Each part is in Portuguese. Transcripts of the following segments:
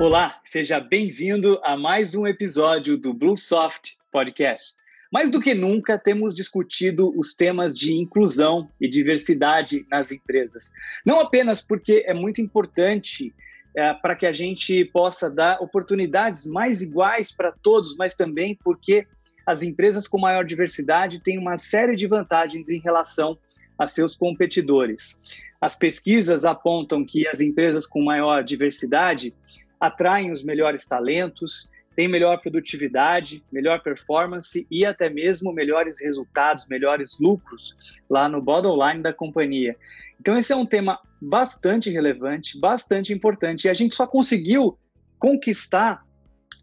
Olá, seja bem-vindo a mais um episódio do Bluesoft Podcast. Mais do que nunca, temos discutido os temas de inclusão e diversidade nas empresas. Não apenas porque é muito importante é, para que a gente possa dar oportunidades mais iguais para todos, mas também porque as empresas com maior diversidade têm uma série de vantagens em relação a seus competidores. As pesquisas apontam que as empresas com maior diversidade atraem os melhores talentos, têm melhor produtividade, melhor performance e até mesmo melhores resultados, melhores lucros lá no bottom line da companhia. Então, esse é um tema bastante relevante, bastante importante. E a gente só conseguiu conquistar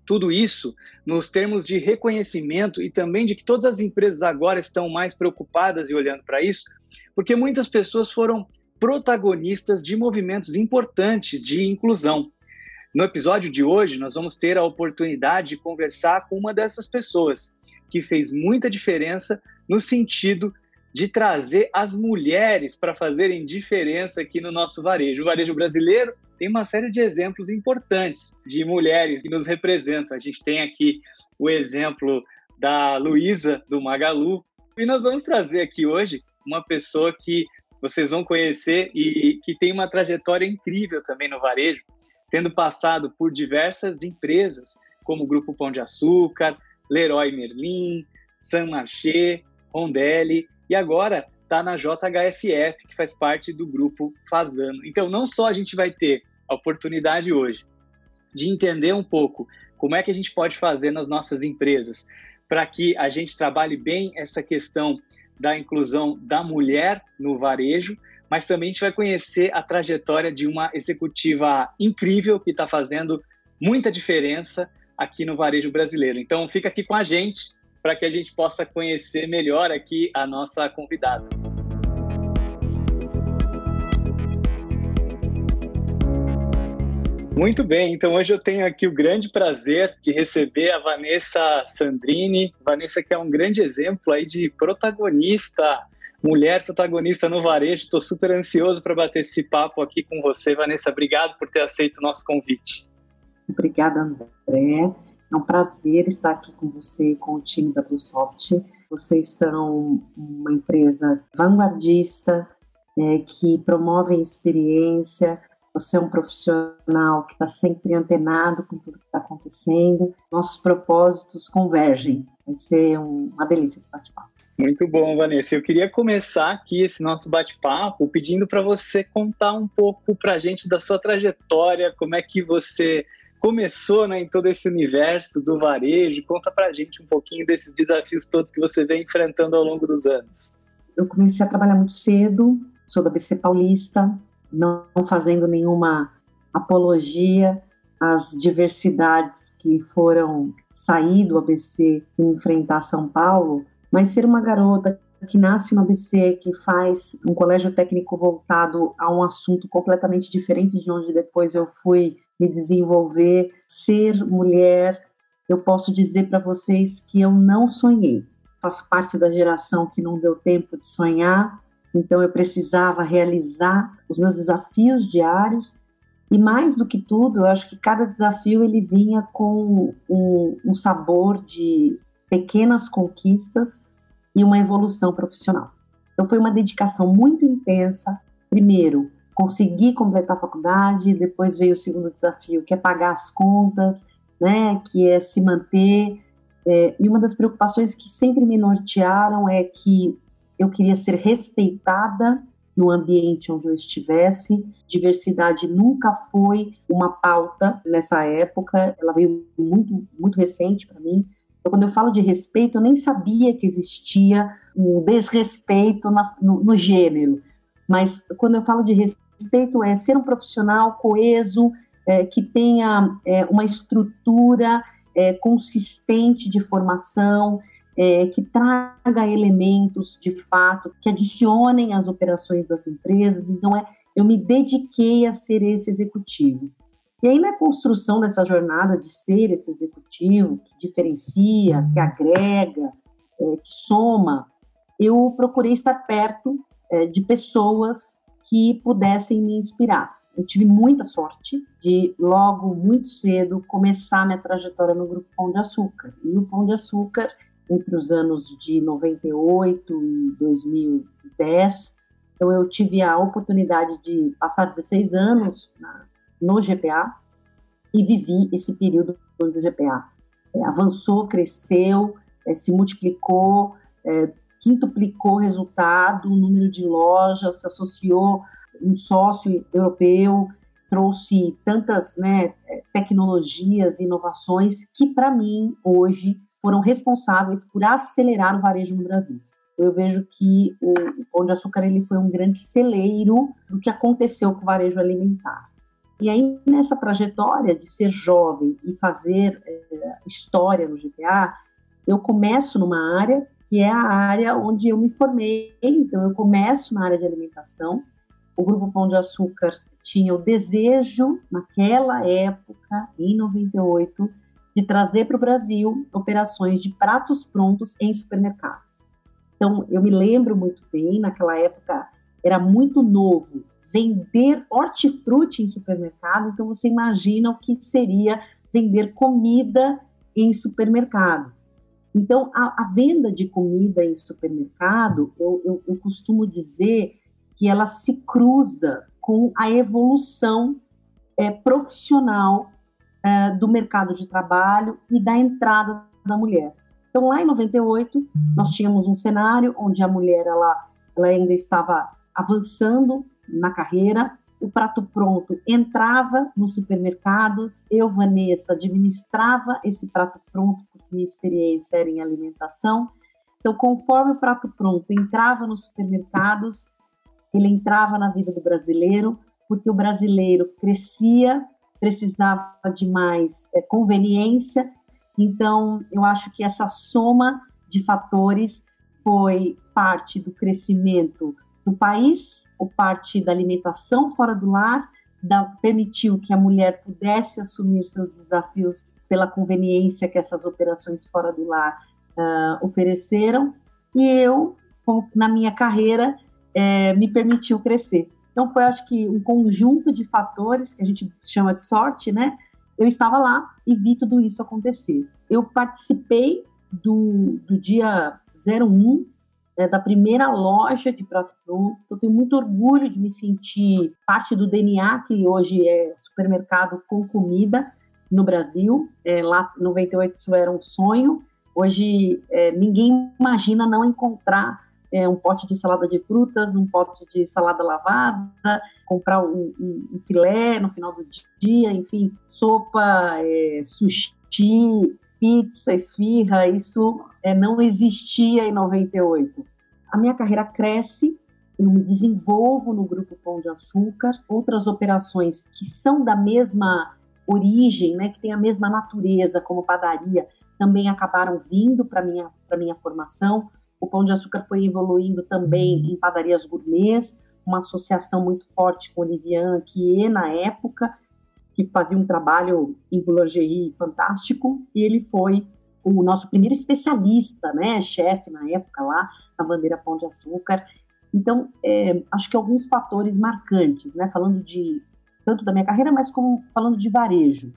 tudo isso nos termos de reconhecimento e também de que todas as empresas agora estão mais preocupadas e olhando para isso, porque muitas pessoas foram protagonistas de movimentos importantes de inclusão. No episódio de hoje, nós vamos ter a oportunidade de conversar com uma dessas pessoas que fez muita diferença no sentido de trazer as mulheres para fazerem diferença aqui no nosso varejo. O varejo brasileiro tem uma série de exemplos importantes de mulheres que nos representam. A gente tem aqui o exemplo da Luísa do Magalu e nós vamos trazer aqui hoje uma pessoa que vocês vão conhecer e que tem uma trajetória incrível também no varejo, tendo passado por diversas empresas, como o Grupo Pão de Açúcar, Leroy Merlin, San Marché, Rondelli, e agora está na JHSF, que faz parte do grupo Fazano. Então, não só a gente vai ter a oportunidade hoje de entender um pouco como é que a gente pode fazer nas nossas empresas para que a gente trabalhe bem essa questão da inclusão da mulher no varejo, mas também a gente vai conhecer a trajetória de uma executiva incrível que está fazendo muita diferença aqui no varejo brasileiro. Então, fica aqui com a gente para que a gente possa conhecer melhor aqui a nossa convidada. Muito bem, então hoje eu tenho aqui o grande prazer de receber a Vanessa Sandrini. Vanessa que é um grande exemplo aí de protagonista mulher protagonista no varejo. Estou super ansioso para bater esse papo aqui com você, Vanessa. Obrigado por ter aceito o nosso convite. Obrigada, André. É um prazer estar aqui com você e com o time da Bluesoft. Vocês são uma empresa vanguardista é, que promove experiência. Você é um profissional que está sempre antenado com tudo que está acontecendo. Nossos propósitos convergem. Vai ser uma delícia de bate-papo. Muito bom, Vanessa. Eu queria começar aqui esse nosso bate-papo pedindo para você contar um pouco para a gente da sua trajetória, como é que você começou né, em todo esse universo do varejo. Conta para a gente um pouquinho desses desafios todos que você vem enfrentando ao longo dos anos. Eu comecei a trabalhar muito cedo, sou da BC Paulista, não fazendo nenhuma apologia às diversidades que foram sair do ABC e enfrentar São Paulo, mas ser uma garota que nasce no ABC, que faz um colégio técnico voltado a um assunto completamente diferente de onde depois eu fui me desenvolver, ser mulher, eu posso dizer para vocês que eu não sonhei. Faço parte da geração que não deu tempo de sonhar, então eu precisava realizar os meus desafios diários e mais do que tudo, eu acho que cada desafio ele vinha com um, um sabor de pequenas conquistas e uma evolução profissional. Então foi uma dedicação muito intensa. Primeiro, conseguir completar a faculdade, depois veio o segundo desafio, que é pagar as contas, né, que é se manter. É, e uma das preocupações que sempre me nortearam é que eu queria ser respeitada no ambiente onde eu estivesse. Diversidade nunca foi uma pauta nessa época, ela veio muito, muito recente para mim. Então, quando eu falo de respeito, eu nem sabia que existia um desrespeito na, no, no gênero. Mas quando eu falo de respeito, é ser um profissional coeso, é, que tenha é, uma estrutura é, consistente de formação, é, que traga elementos de fato que adicionem às operações das empresas. Então, é, eu me dediquei a ser esse executivo. E aí, na construção dessa jornada de ser esse executivo, que diferencia, que agrega, é, que soma, eu procurei estar perto é, de pessoas que pudessem me inspirar. eu tive muita sorte de logo muito cedo começar minha trajetória no grupo Pão de Açúcar. E o Pão de Açúcar, entre os anos de 98 e 2010, então eu tive a oportunidade de passar 16 anos na, no GPA e vivi esse período do GPA. É, avançou, cresceu, é, se multiplicou, é, quintuplicou o resultado, o número de lojas, se associou um sócio europeu, trouxe tantas né, tecnologias, inovações que, para mim, hoje foram responsáveis por acelerar o varejo no Brasil. Eu vejo que o Pão de Açúcar ele foi um grande celeiro do que aconteceu com o varejo alimentar. E aí, nessa trajetória de ser jovem e fazer é, história no GPA, eu começo numa área que é a área onde eu me formei. Então, eu começo na área de alimentação. O Grupo Pão de Açúcar tinha o desejo, naquela época, em 98, de trazer para o Brasil operações de pratos prontos em supermercado. Então, eu me lembro muito bem, naquela época era muito novo vender hortifruti em supermercado, então você imagina o que seria vender comida em supermercado. Então, a, a venda de comida em supermercado, eu, eu, eu costumo dizer que ela se cruza com a evolução é, profissional é, do mercado de trabalho e da entrada da mulher. Então, lá em 98, nós tínhamos um cenário onde a mulher ela, ela ainda estava avançando na carreira, o prato pronto entrava nos supermercados, eu, Vanessa, administrava esse prato pronto, porque minha experiência era em alimentação. Então, conforme o prato pronto entrava nos supermercados, ele entrava na vida do brasileiro, porque o brasileiro crescia, precisava de mais é, conveniência. Então, eu acho que essa soma de fatores foi parte do crescimento do país, ou parte da alimentação fora do lar, da, permitiu que a mulher pudesse assumir seus desafios pela conveniência que essas operações fora do lar uh, ofereceram, e eu, na minha carreira, é, me permitiu crescer. Então, foi, acho que, um conjunto de fatores que a gente chama de sorte, né? Eu estava lá e vi tudo isso acontecer. Eu participei do, do dia 01 é, da primeira loja de prato pronto. Eu tenho muito orgulho de me sentir parte do DNA, que hoje é supermercado com comida no Brasil. É, lá em 98 isso era um sonho. Hoje é, ninguém imagina não encontrar é, um pote de salada de frutas, um pote de salada lavada, comprar um, um, um filé no final do dia, enfim, sopa, é, sushi, pizza, esfirra, isso é, não existia em 98. A minha carreira cresce, eu me desenvolvo no Grupo Pão de Açúcar, outras operações que são da mesma origem, né, que têm a mesma natureza como padaria, também acabaram vindo para minha para minha formação. O Pão de Açúcar foi evoluindo também em padarias gourmets, uma associação muito forte com Olivian Anquier na época, que fazia um trabalho em boulangerie fantástico, e ele foi o nosso primeiro especialista, né, chefe na época lá, na bandeira Pão de Açúcar. Então, é, acho que alguns fatores marcantes, né, falando de tanto da minha carreira, mas como falando de varejo.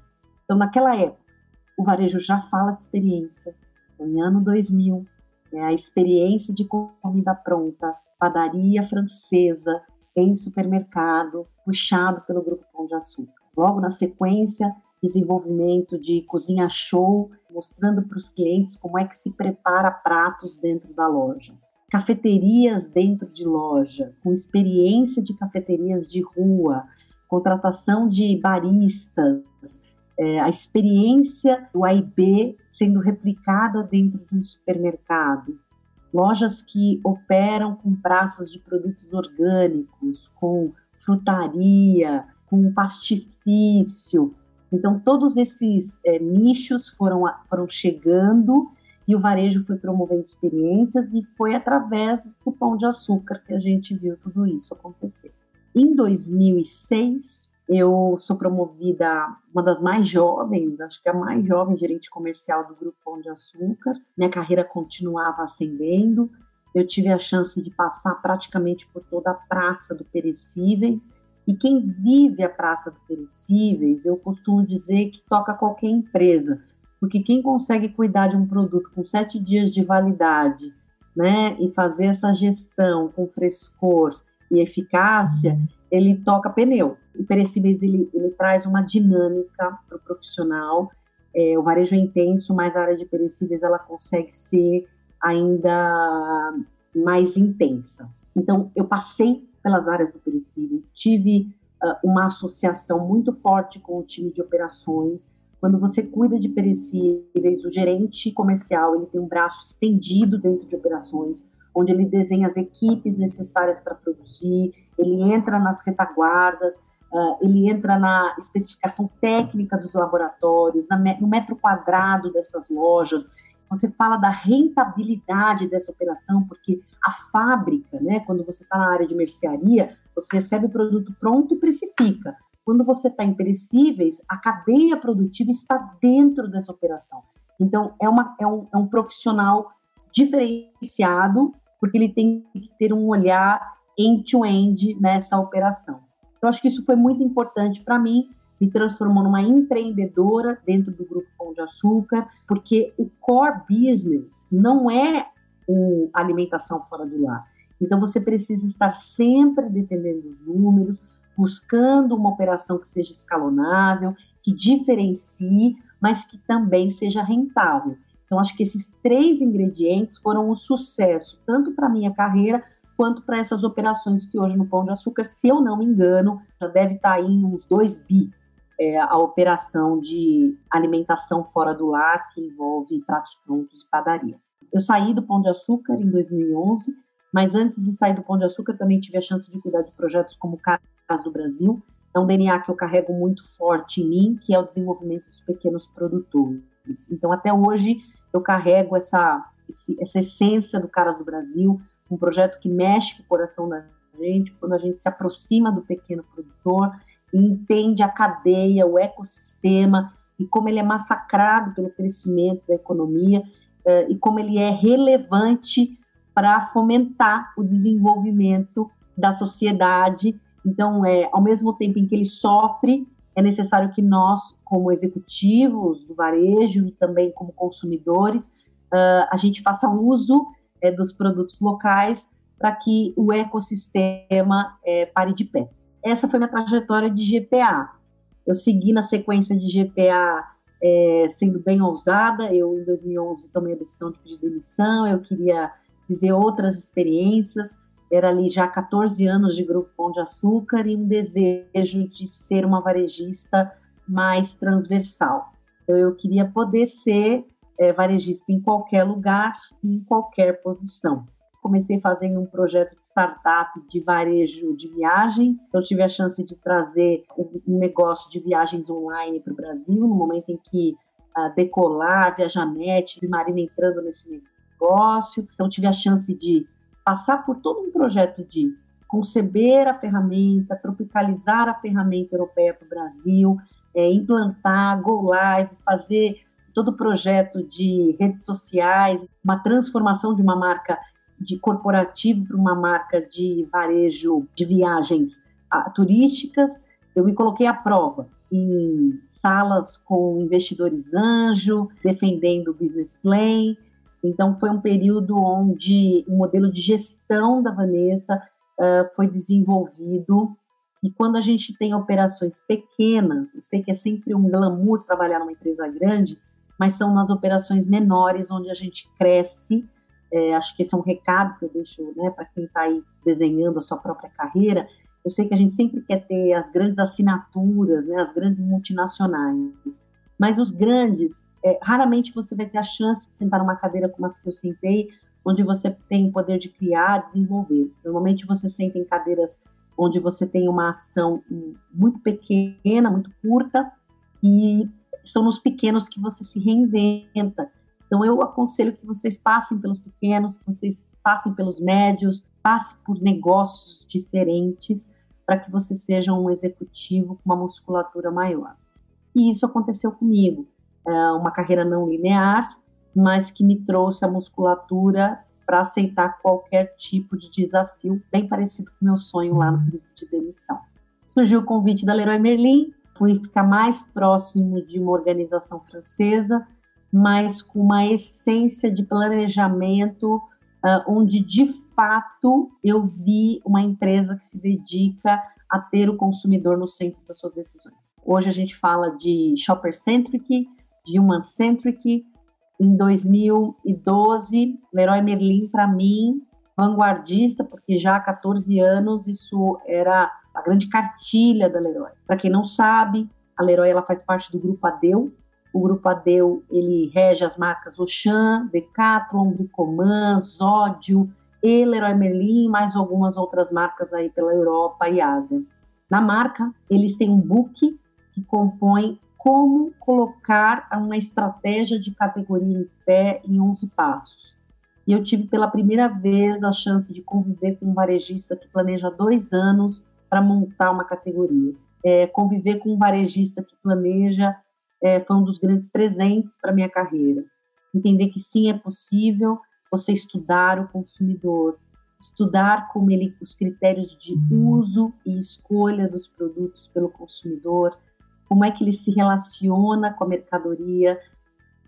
Então, naquela época, o varejo já fala de experiência. Então, em ano 2000, é a experiência de comida pronta, padaria francesa em supermercado, puxado pelo Grupo Pão de Açúcar. Logo na sequência, desenvolvimento de cozinha show, mostrando para os clientes como é que se prepara pratos dentro da loja. Cafeterias dentro de loja, com experiência de cafeterias de rua, contratação de baristas, é, a experiência do AIB sendo replicada dentro de um supermercado. Lojas que operam com praças de produtos orgânicos, com frutaria, com pastifício. Então, todos esses é, nichos foram, foram chegando e o varejo foi promovendo experiências e foi através do pão de açúcar que a gente viu tudo isso acontecer. Em 2006, eu sou promovida, uma das mais jovens, acho que a mais jovem gerente comercial do Grupo Pão de Açúcar. Minha carreira continuava ascendendo. Eu tive a chance de passar praticamente por toda a praça do Perecíveis E quem vive a praça do perecíveis, eu costumo dizer que toca qualquer empresa, porque quem consegue cuidar de um produto com sete dias de validade, né, e fazer essa gestão com frescor e eficácia, ele toca pneu. O perecíveis ele, ele traz uma dinâmica para o profissional. É, o varejo é intenso, mas a área de perecíveis ela consegue ser ainda mais intensa. Então, eu passei pelas áreas do perecíveis, tive uh, uma associação muito forte com o time de operações. Quando você cuida de perecíveis, o gerente comercial ele tem um braço estendido dentro de operações, onde ele desenha as equipes necessárias para produzir, ele entra nas retaguardas, uh, ele entra na especificação técnica dos laboratórios, na, no metro quadrado dessas lojas, você fala da rentabilidade dessa operação, porque a fábrica, né, quando você está na área de mercearia, você recebe o produto pronto e precifica. Quando você está em perecíveis, a cadeia produtiva está dentro dessa operação. Então, é, uma, é, um, é um profissional diferenciado, porque ele tem que ter um olhar end-to-end -end nessa operação. Eu acho que isso foi muito importante para mim, me transformou numa empreendedora dentro do Grupo Pão de Açúcar, porque o core business não é o alimentação fora do lar. Então você precisa estar sempre defendendo os números, buscando uma operação que seja escalonável, que diferencie, mas que também seja rentável. Então acho que esses três ingredientes foram um sucesso, tanto para minha carreira quanto para essas operações que hoje no Pão de Açúcar, se eu não me engano, já deve estar tá em uns 2 bi é, a operação de alimentação fora do lar, que envolve pratos prontos e padaria. Eu saí do Pão de Açúcar em 2011, mas antes de sair do Pão de Açúcar também tive a chance de cuidar de projetos como o Caras do Brasil. É um DNA que eu carrego muito forte em mim, que é o desenvolvimento dos pequenos produtores. Então, até hoje, eu carrego essa, essa essência do Caras do Brasil, um projeto que mexe com o coração da gente, quando a gente se aproxima do pequeno produtor e entende a cadeia, o ecossistema e como ele é massacrado pelo crescimento da economia uh, e como ele é relevante para fomentar o desenvolvimento da sociedade. Então, é, ao mesmo tempo em que ele sofre, é necessário que nós, como executivos do varejo e também como consumidores, uh, a gente faça uso é, dos produtos locais para que o ecossistema é, pare de pé essa foi minha trajetória de GPA. Eu segui na sequência de GPA é, sendo bem ousada. Eu, em 2011, tomei a decisão de pedir demissão. Eu queria viver outras experiências. Era ali já 14 anos de Grupo Pão de Açúcar e um desejo de ser uma varejista mais transversal. Então, eu queria poder ser é, varejista em qualquer lugar, em qualquer posição comecei fazendo um projeto de startup de varejo de viagem. Eu tive a chance de trazer um negócio de viagens online para o Brasil, no momento em que uh, Decolar, Viajanete, Marina entrando nesse negócio. Então, tive a chance de passar por todo um projeto de conceber a ferramenta, tropicalizar a ferramenta europeia para o Brasil, é, implantar, go live, fazer todo o projeto de redes sociais, uma transformação de uma marca de corporativo para uma marca de varejo de viagens ah, turísticas, eu me coloquei à prova em salas com investidores anjo, defendendo o business plan. Então, foi um período onde o modelo de gestão da Vanessa uh, foi desenvolvido. E quando a gente tem operações pequenas, eu sei que é sempre um glamour trabalhar numa empresa grande, mas são nas operações menores onde a gente cresce é, acho que esse é um recado que eu deixo né, para quem está aí desenhando a sua própria carreira. Eu sei que a gente sempre quer ter as grandes assinaturas, né, as grandes multinacionais, mas os grandes, é, raramente você vai ter a chance de sentar numa cadeira como as que eu sentei, onde você tem o poder de criar, desenvolver. Normalmente você senta em cadeiras onde você tem uma ação muito pequena, muito curta, e são nos pequenos que você se reinventa, então, eu aconselho que vocês passem pelos pequenos, que vocês passem pelos médios, passem por negócios diferentes, para que você seja um executivo com uma musculatura maior. E isso aconteceu comigo. É uma carreira não linear, mas que me trouxe a musculatura para aceitar qualquer tipo de desafio, bem parecido com o meu sonho lá no período de demissão. surgiu o convite da Leroy Merlin, fui ficar mais próximo de uma organização francesa, mas com uma essência de planejamento, uh, onde de fato eu vi uma empresa que se dedica a ter o consumidor no centro das suas decisões. Hoje a gente fala de shopper-centric, de human-centric. Em 2012, Leroy Merlin, para mim, vanguardista, porque já há 14 anos isso era a grande cartilha da Leroy. Para quem não sabe, a Leroy ela faz parte do grupo Adeu. O grupo Adeu ele rege as marcas Auchan, Decathlon, Bricoman, Zódio e Leroy Merlin, mais algumas outras marcas aí pela Europa e Ásia. Na marca, eles têm um book que compõe como colocar uma estratégia de categoria em pé em 11 passos. E eu tive pela primeira vez a chance de conviver com um varejista que planeja dois anos para montar uma categoria. É, conviver com um varejista que planeja é, foi um dos grandes presentes para minha carreira. Entender que sim é possível você estudar o consumidor, estudar como ele, os critérios de uso e escolha dos produtos pelo consumidor, como é que ele se relaciona com a mercadoria,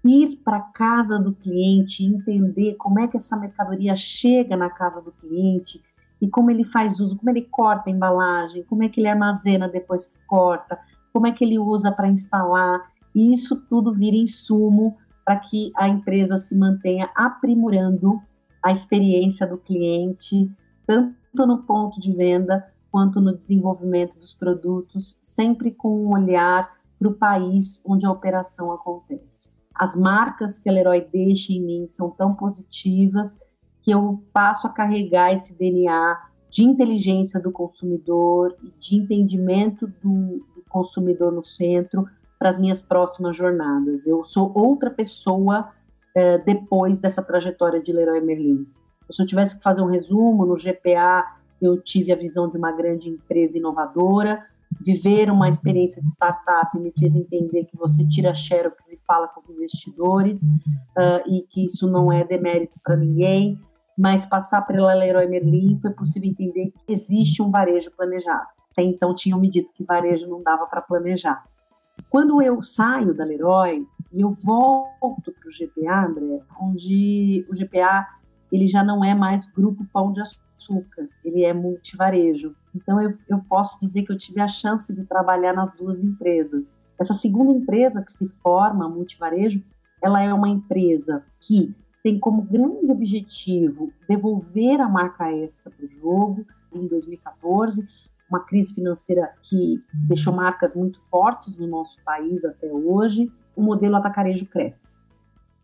ir para a casa do cliente, entender como é que essa mercadoria chega na casa do cliente e como ele faz uso, como ele corta a embalagem, como é que ele armazena depois que corta, como é que ele usa para instalar. E isso tudo vira insumo para que a empresa se mantenha aprimorando a experiência do cliente, tanto no ponto de venda quanto no desenvolvimento dos produtos, sempre com um olhar para o país onde a operação acontece. As marcas que a Leroy deixa em mim são tão positivas que eu passo a carregar esse DNA de inteligência do consumidor e de entendimento do, do consumidor no centro para as minhas próximas jornadas. Eu sou outra pessoa é, depois dessa trajetória de Leroy Merlin. Se eu tivesse que fazer um resumo, no GPA eu tive a visão de uma grande empresa inovadora, viver uma experiência de startup me fez entender que você tira xerox e fala com os investidores uh, e que isso não é demérito para ninguém, mas passar pela Leroy Merlin foi possível entender que existe um varejo planejado. Até então tinham me dito que varejo não dava para planejar. Quando eu saio da Leroy e eu volto para o GPA, André, onde o GPA ele já não é mais grupo Pão de Açúcar, ele é multivarejo. Então eu, eu posso dizer que eu tive a chance de trabalhar nas duas empresas. Essa segunda empresa que se forma, multivarejo, ela é uma empresa que tem como grande objetivo devolver a marca extra para o jogo em 2014, uma crise financeira que deixou marcas muito fortes no nosso país até hoje, o modelo atacarejo cresce.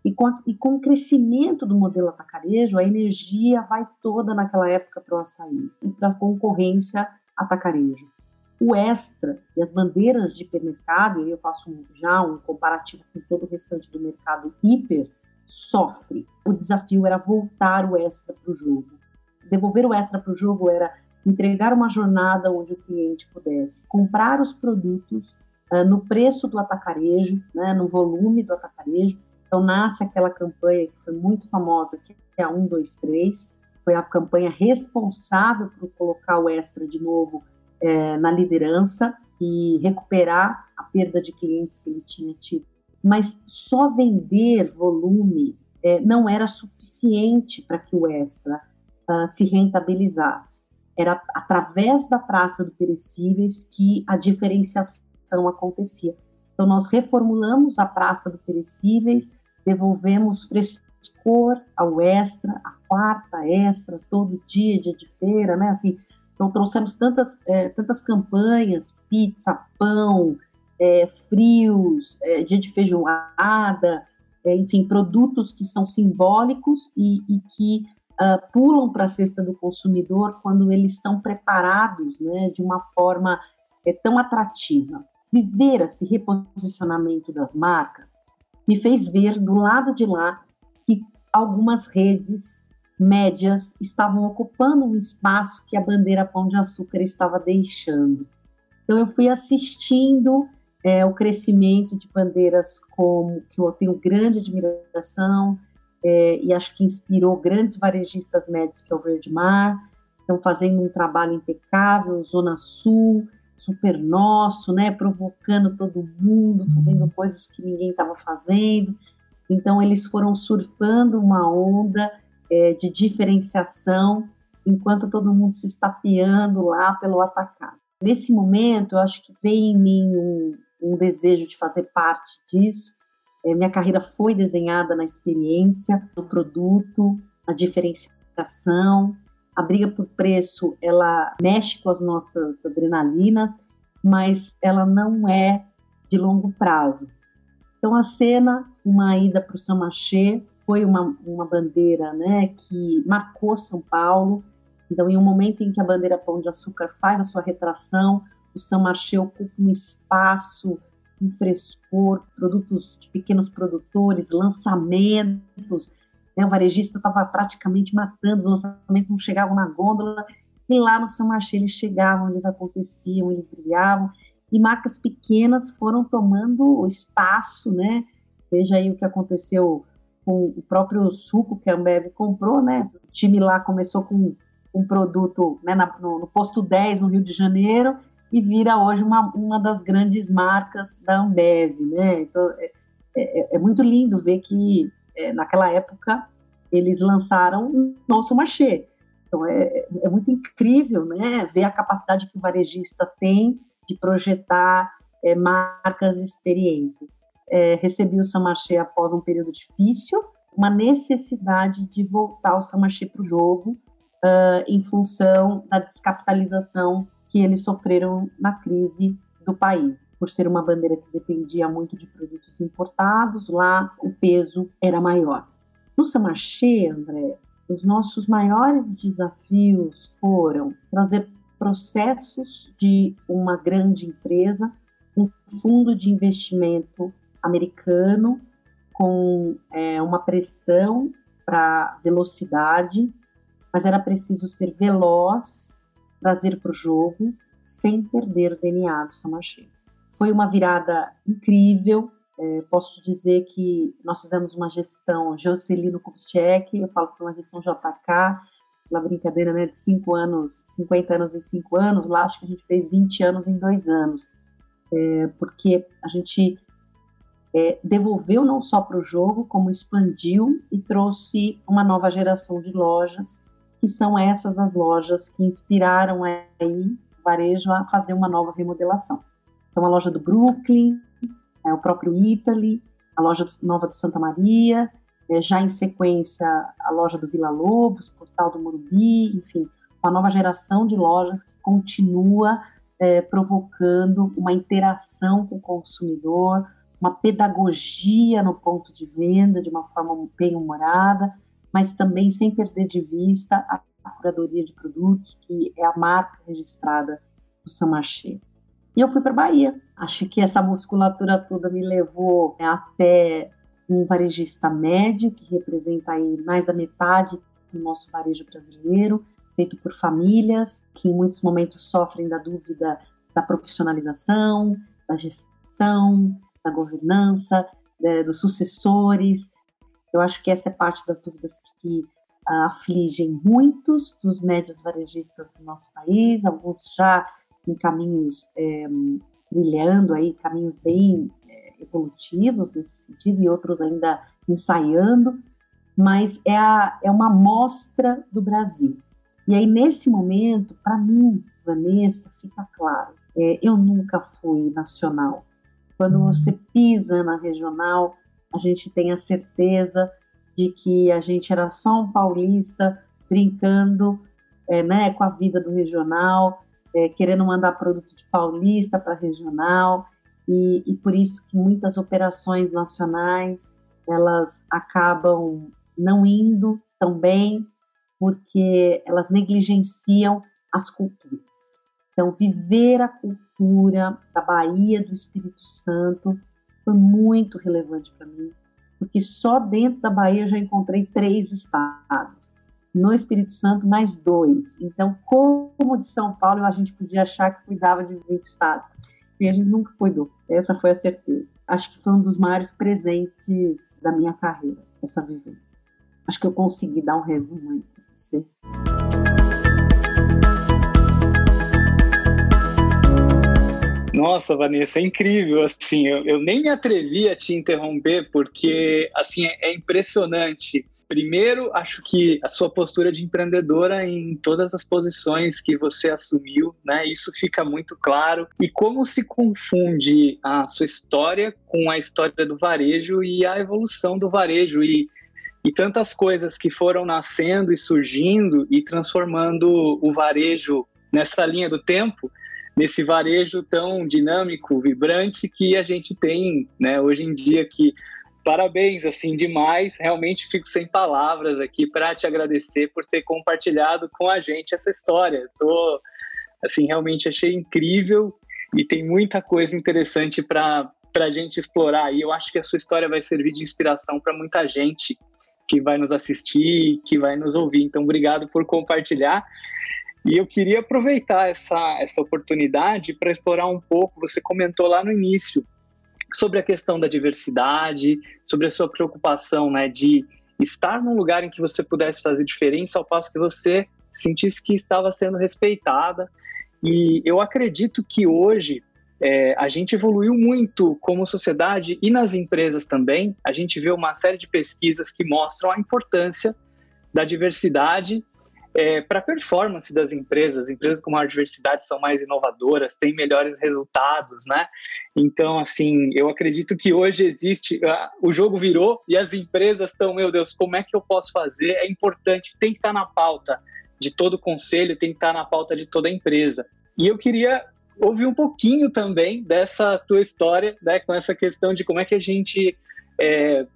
E com, a, e com o crescimento do modelo atacarejo, a energia vai toda naquela época para o açaí e para a concorrência atacarejo. O extra e as bandeiras de hipermercado, e eu faço um, já um comparativo com todo o restante do mercado hiper, sofre. O desafio era voltar o extra para o jogo. Devolver o extra para o jogo era entregar uma jornada onde o cliente pudesse comprar os produtos uh, no preço do atacarejo, né, no volume do atacarejo. Então nasce aquela campanha que foi muito famosa, que é a 123, foi a campanha responsável por colocar o Extra de novo é, na liderança e recuperar a perda de clientes que ele tinha tido. Mas só vender volume é, não era suficiente para que o Extra uh, se rentabilizasse era através da praça do perecíveis que a diferenciação acontecia. Então, nós reformulamos a praça do perecíveis, devolvemos frescor ao extra, a quarta extra, todo dia, dia de feira, né? Assim, então, trouxemos tantas, é, tantas campanhas, pizza, pão, é, frios, é, dia de feijoada, é, enfim, produtos que são simbólicos e, e que uh, pulam para a cesta do consumidor quando eles são preparados né, de uma forma é, tão atrativa. Viver esse reposicionamento das marcas me fez ver do lado de lá que algumas redes médias estavam ocupando um espaço que a bandeira Pão de Açúcar estava deixando. Então eu fui assistindo é, o crescimento de bandeiras como que eu tenho grande admiração, é, e acho que inspirou grandes varejistas médios que é o Verde Mar, estão fazendo um trabalho impecável, Zona Sul, super nosso, né? Provocando todo mundo, fazendo coisas que ninguém estava fazendo. Então, eles foram surfando uma onda é, de diferenciação, enquanto todo mundo se estapeando lá pelo atacado. Nesse momento, eu acho que veio em mim um, um desejo de fazer parte disso. É, minha carreira foi desenhada na experiência, no produto, na diferenciação. A briga por preço, ela mexe com as nossas adrenalinas, mas ela não é de longo prazo. Então, a cena, uma ida para o Samachê, foi uma, uma bandeira né, que marcou São Paulo. Então, em um momento em que a bandeira Pão de Açúcar faz a sua retração, o Saint-Marché ocupa um espaço, um frescor, produtos de pequenos produtores, lançamentos. Né, o varejista estava praticamente matando, os lançamentos não chegavam na gôndola, e lá no Saint-Marché eles chegavam, eles aconteciam, eles brilhavam e marcas pequenas foram tomando espaço, né? Veja aí o que aconteceu com o próprio suco que a Ambev comprou, né? O time lá começou com um produto né, no, no, posto 10 no Rio de Janeiro e vira hoje uma, uma das grandes marcas da Ambev, né? Então é, é, é muito lindo ver que é, naquela época eles lançaram um nosso marché. Então é, é muito incrível, né? Ver a capacidade que o varejista tem de projetar é, marcas e experiências. É, recebi o Samarché após um período difícil, uma necessidade de voltar o Samarché para o jogo uh, em função da descapitalização que eles sofreram na crise do país. Por ser uma bandeira que dependia muito de produtos importados, lá o peso era maior. No Samarché, André, os nossos maiores desafios foram trazer processos de uma grande empresa, um fundo de investimento americano com é, uma pressão para velocidade, mas era preciso ser veloz, trazer para o jogo, sem perder o DNA do Samarché. Foi uma virada incrível. É, posso te dizer que nós fizemos uma gestão Jocelino Kubitschek, eu falo que foi uma gestão JK, aquela brincadeira né, de 5 anos, 50 anos em 5 anos, lá acho que a gente fez 20 anos em 2 anos, é, porque a gente é, devolveu não só para o jogo, como expandiu e trouxe uma nova geração de lojas, que são essas as lojas que inspiraram aí o varejo a fazer uma nova remodelação. Então, a loja do Brooklyn, é, o próprio Italy, a loja nova do Santa Maria, é, já em sequência a loja do Vila Lobos, Portal do Morumbi, enfim, uma nova geração de lojas que continua é, provocando uma interação com o consumidor, uma pedagogia no ponto de venda de uma forma bem humorada, mas também sem perder de vista a, curadoria de produtos, que é a marca registrada do Samarché. E eu fui para Bahia. Acho que essa musculatura toda me levou até um varejista médio, que representa aí mais da metade do nosso varejo brasileiro, feito por famílias que em muitos momentos sofrem da dúvida da profissionalização, da gestão, da governança, né, dos sucessores. Eu acho que essa é parte das dúvidas que uh, afligem muitos dos médios varejistas do nosso país, alguns já em caminhos é, brilhando aí, caminhos bem evolutivos nesse sentido e outros ainda ensaiando, mas é, a, é uma amostra do Brasil. E aí, nesse momento, para mim, Vanessa, fica claro, é, eu nunca fui nacional. Quando você pisa na regional, a gente tem a certeza de que a gente era só um paulista brincando é, né, com a vida do regional, é, querendo mandar produto de paulista para regional, e, e por isso que muitas operações nacionais elas acabam não indo tão bem porque elas negligenciam as culturas. Então, viver a cultura da Bahia, do Espírito Santo, foi muito relevante para mim, porque só dentro da Bahia eu já encontrei três estados. No Espírito Santo, mais dois. Então, como de São Paulo, a gente podia achar que cuidava de 20 estados e a gente nunca cuidou. Essa foi a certeza. Acho que foi um dos maiores presentes da minha carreira, essa vivência. Acho que eu consegui dar um resumo aí para você. Nossa, Vanessa, é incrível. Assim, eu, eu nem me atrevi a te interromper porque assim é, é impressionante. Primeiro, acho que a sua postura de empreendedora em todas as posições que você assumiu, né? Isso fica muito claro. E como se confunde a sua história com a história do varejo e a evolução do varejo e e tantas coisas que foram nascendo e surgindo e transformando o varejo nessa linha do tempo, nesse varejo tão dinâmico, vibrante que a gente tem, né, hoje em dia que parabéns assim demais, realmente fico sem palavras aqui para te agradecer por ter compartilhado com a gente essa história. Tô assim realmente achei incrível e tem muita coisa interessante para para a gente explorar. E eu acho que a sua história vai servir de inspiração para muita gente que vai nos assistir, que vai nos ouvir. Então, obrigado por compartilhar. E eu queria aproveitar essa, essa oportunidade para explorar um pouco. Você comentou lá no início sobre a questão da diversidade, sobre a sua preocupação né, de estar num lugar em que você pudesse fazer diferença, ao passo que você sentisse que estava sendo respeitada. E eu acredito que hoje é, a gente evoluiu muito como sociedade e nas empresas também. A gente vê uma série de pesquisas que mostram a importância da diversidade é, para a performance das empresas. Empresas com maior diversidade são mais inovadoras, têm melhores resultados, né? Então, assim, eu acredito que hoje existe, uh, o jogo virou e as empresas estão, meu Deus, como é que eu posso fazer? É importante, tem que estar na pauta de todo o conselho, tem que estar na pauta de toda a empresa. E eu queria ouvir um pouquinho também dessa tua história, né, com essa questão de como é que a gente é,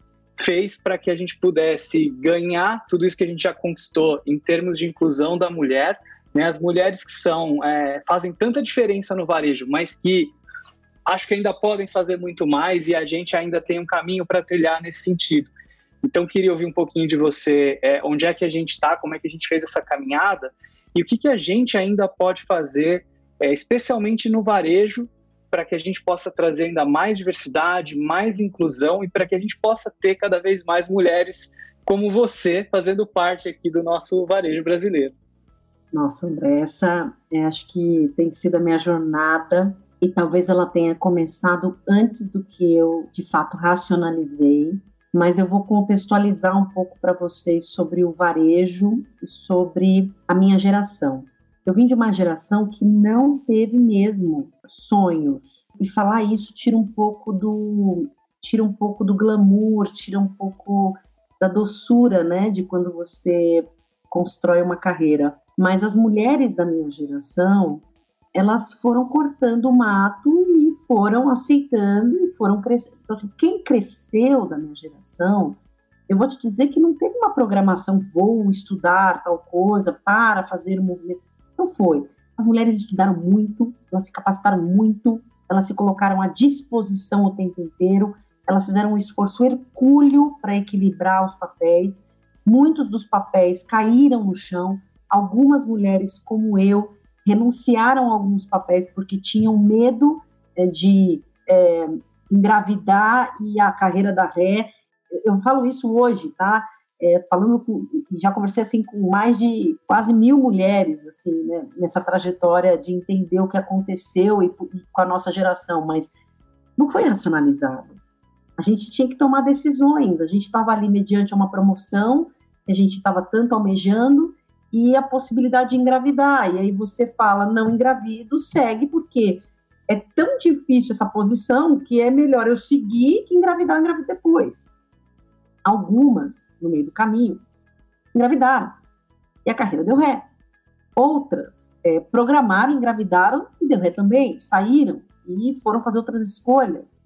fez para que a gente pudesse ganhar tudo isso que a gente já conquistou em termos de inclusão da mulher, né, as mulheres que são é, fazem tanta diferença no varejo, mas que acho que ainda podem fazer muito mais e a gente ainda tem um caminho para trilhar nesse sentido. Então, queria ouvir um pouquinho de você, é, onde é que a gente está, como é que a gente fez essa caminhada e o que, que a gente ainda pode fazer é, especialmente no varejo, para que a gente possa trazer ainda mais diversidade, mais inclusão e para que a gente possa ter cada vez mais mulheres como você fazendo parte aqui do nosso varejo brasileiro. Nossa, André, essa é, acho que tem sido a minha jornada e talvez ela tenha começado antes do que eu de fato racionalizei, mas eu vou contextualizar um pouco para vocês sobre o varejo e sobre a minha geração. Eu vim de uma geração que não teve mesmo sonhos. E falar isso tira um pouco do tira um pouco do glamour, tira um pouco da doçura, né, de quando você constrói uma carreira. Mas as mulheres da minha geração, elas foram cortando o mato e foram aceitando e foram crescendo. Então, assim, quem cresceu da minha geração, eu vou te dizer que não teve uma programação, vou estudar tal coisa para fazer o um movimento. Não foi. As mulheres estudaram muito, elas se capacitaram muito, elas se colocaram à disposição o tempo inteiro, elas fizeram um esforço hercúleo para equilibrar os papéis. Muitos dos papéis caíram no chão. Algumas mulheres, como eu, renunciaram a alguns papéis porque tinham medo é, de é, engravidar e a carreira da ré. Eu falo isso hoje, tá? É, falando com, já conversei assim com mais de quase mil mulheres assim né, nessa trajetória de entender o que aconteceu e, e, com a nossa geração, mas não foi racionalizado. A gente tinha que tomar decisões. A gente estava ali mediante uma promoção que a gente estava tanto almejando e a possibilidade de engravidar. E aí você fala não engravido, segue porque é tão difícil essa posição que é melhor eu seguir que engravidar, engravidar depois. Algumas, no meio do caminho, engravidaram e a carreira deu ré. Outras é, programaram, engravidaram e deu ré também, saíram e foram fazer outras escolhas.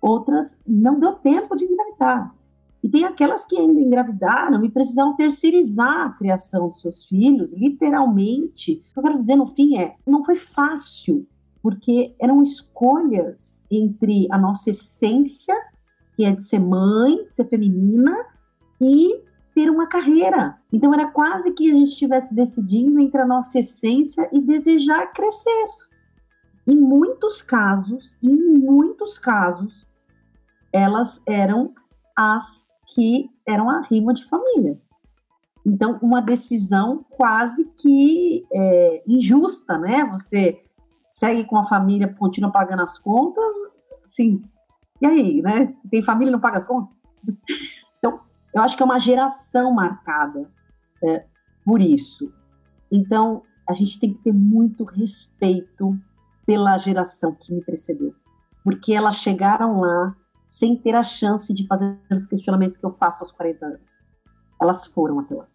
Outras não deu tempo de engravidar. E tem aquelas que ainda engravidaram e precisaram terceirizar a criação dos seus filhos, literalmente. O que eu quero dizer no fim é: não foi fácil, porque eram escolhas entre a nossa essência que é de ser mãe, ser feminina e ter uma carreira. Então era quase que a gente estivesse decidindo entre a nossa essência e desejar crescer. Em muitos casos, em muitos casos, elas eram as que eram a rima de família. Então, uma decisão quase que é, injusta, né? Você segue com a família, continua pagando as contas, sim. E aí, né? Tem família não paga as contas? Então, eu acho que é uma geração marcada é, por isso. Então, a gente tem que ter muito respeito pela geração que me precedeu, porque elas chegaram lá sem ter a chance de fazer os questionamentos que eu faço aos 40 anos. Elas foram até lá.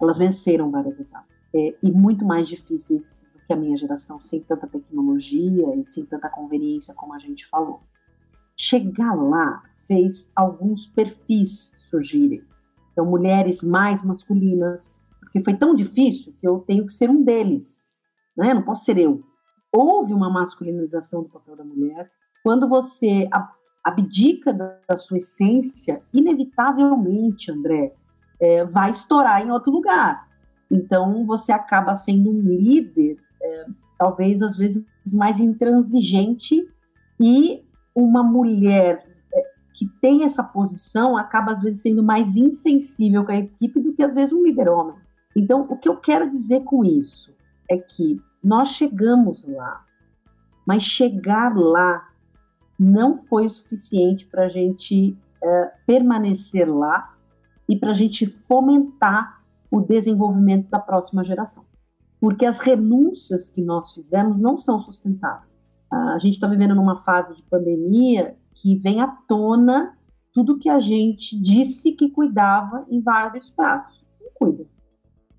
Elas venceram várias etapas. É, e muito mais difíceis do que a minha geração, sem tanta tecnologia e sem tanta conveniência como a gente falou. Chegar lá fez alguns perfis surgirem. Então, mulheres mais masculinas, porque foi tão difícil que eu tenho que ser um deles, né? Não posso ser eu. Houve uma masculinização do papel da mulher. Quando você abdica da sua essência, inevitavelmente, André, é, vai estourar em outro lugar. Então, você acaba sendo um líder, é, talvez às vezes mais intransigente, e uma mulher é, que tem essa posição acaba às vezes sendo mais insensível com a equipe do que às vezes um líder homem. Então, o que eu quero dizer com isso é que nós chegamos lá, mas chegar lá não foi o suficiente para a gente é, permanecer lá e para a gente fomentar o desenvolvimento da próxima geração. Porque as renúncias que nós fizemos não são sustentáveis. A gente está vivendo numa fase de pandemia que vem à tona tudo que a gente disse que cuidava em vários pratos. Não cuida.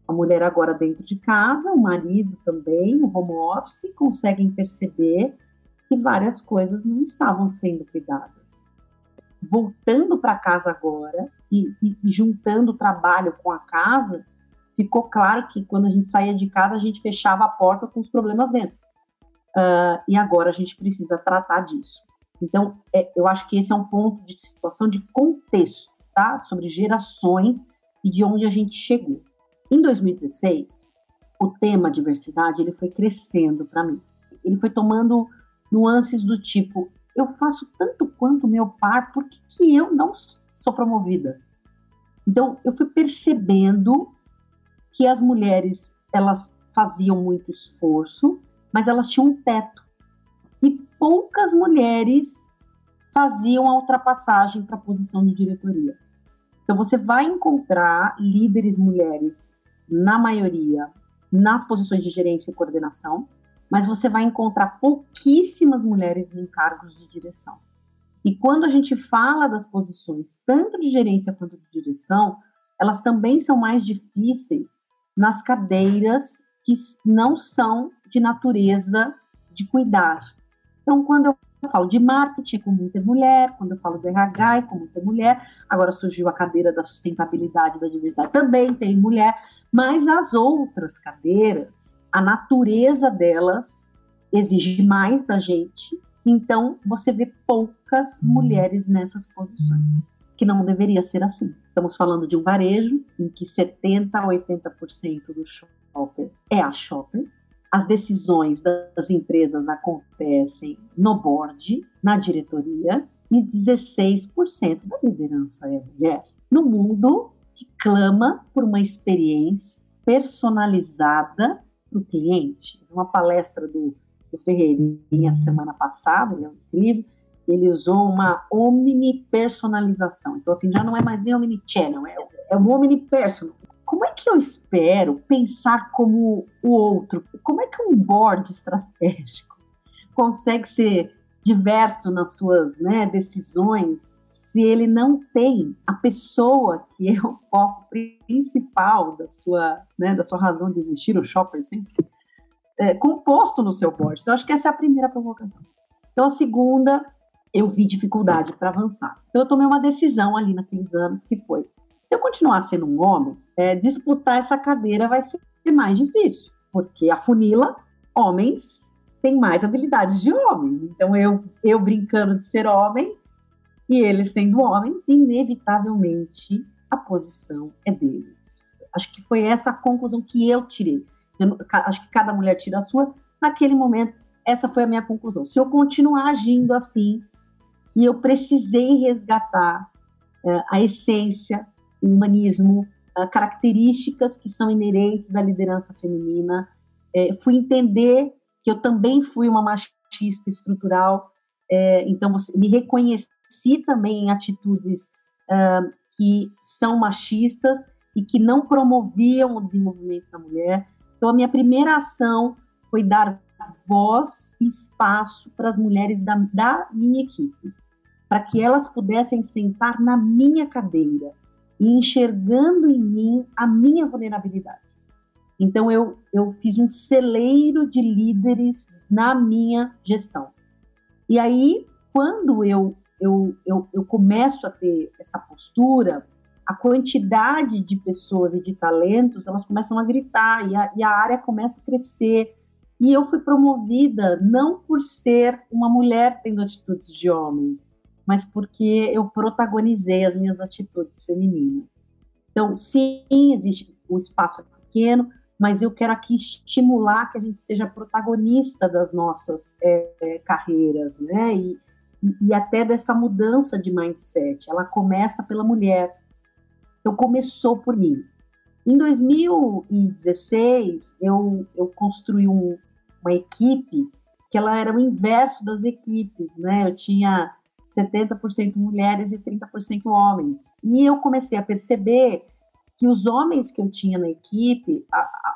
A mulher agora dentro de casa, o marido também, o home office, conseguem perceber que várias coisas não estavam sendo cuidadas. Voltando para casa agora e, e, e juntando o trabalho com a casa, ficou claro que quando a gente saía de casa, a gente fechava a porta com os problemas dentro. Uh, e agora a gente precisa tratar disso. Então, é, eu acho que esse é um ponto de situação de contexto, tá? Sobre gerações e de onde a gente chegou. Em 2016, o tema diversidade ele foi crescendo para mim. Ele foi tomando nuances do tipo: eu faço tanto quanto meu par, por que, que eu não sou promovida? Então, eu fui percebendo que as mulheres elas faziam muito esforço, mas elas tinham um teto. E poucas mulheres faziam a ultrapassagem para a posição de diretoria. Então, você vai encontrar líderes mulheres, na maioria, nas posições de gerência e coordenação, mas você vai encontrar pouquíssimas mulheres em cargos de direção. E quando a gente fala das posições, tanto de gerência quanto de direção, elas também são mais difíceis nas cadeiras que não são de natureza de cuidar. Então, quando eu falo de marketing é com muita mulher, quando eu falo do RH é com muita mulher, agora surgiu a cadeira da sustentabilidade da diversidade, também tem mulher, mas as outras cadeiras, a natureza delas exige mais da gente, então você vê poucas mulheres nessas posições, que não deveria ser assim. Estamos falando de um varejo em que 70 a 80% do shopper é a shopper, as decisões das empresas acontecem no board, na diretoria, e 16% da liderança é mulher. No mundo que clama por uma experiência personalizada para o cliente. Uma palestra do, do Ferreirinha semana passada, ele é incrível, ele usou uma omnipersonalização. Então, assim, já não é mais nem omnichannel, é, é um omnipersonal como é que eu espero pensar como o outro? Como é que um board estratégico consegue ser diverso nas suas né, decisões se ele não tem a pessoa que é o foco principal da sua, né, da sua razão de existir, o shopper sempre, é, composto no seu board? Então, acho que essa é a primeira provocação. Então, a segunda, eu vi dificuldade para avançar. Então, eu tomei uma decisão ali naqueles anos que foi se eu continuar sendo um homem, é, disputar essa cadeira vai ser mais difícil, porque a funila, homens têm mais habilidades de homens. Então, eu, eu brincando de ser homem e eles sendo homens, inevitavelmente a posição é deles. Acho que foi essa a conclusão que eu tirei. Eu, acho que cada mulher tira a sua. Naquele momento, essa foi a minha conclusão. Se eu continuar agindo assim, e eu precisei resgatar é, a essência humanismo, uh, características que são inerentes da liderança feminina. É, fui entender que eu também fui uma machista estrutural, é, então me reconheci também em atitudes uh, que são machistas e que não promoviam o desenvolvimento da mulher. Então, a minha primeira ação foi dar voz e espaço para as mulheres da, da minha equipe, para que elas pudessem sentar na minha cadeira e enxergando em mim a minha vulnerabilidade. Então, eu, eu fiz um celeiro de líderes na minha gestão. E aí, quando eu, eu, eu, eu começo a ter essa postura, a quantidade de pessoas e de talentos, elas começam a gritar e a, e a área começa a crescer. E eu fui promovida não por ser uma mulher tendo atitudes de homem, mas porque eu protagonizei as minhas atitudes femininas. Então, sim, existe o espaço é pequeno, mas eu quero aqui estimular que a gente seja protagonista das nossas é, é, carreiras, né? E, e até dessa mudança de mindset. Ela começa pela mulher. Então, começou por mim. Em 2016, eu, eu construí um, uma equipe que ela era o inverso das equipes, né? Eu tinha 70% mulheres e 30% homens. E eu comecei a perceber que os homens que eu tinha na equipe,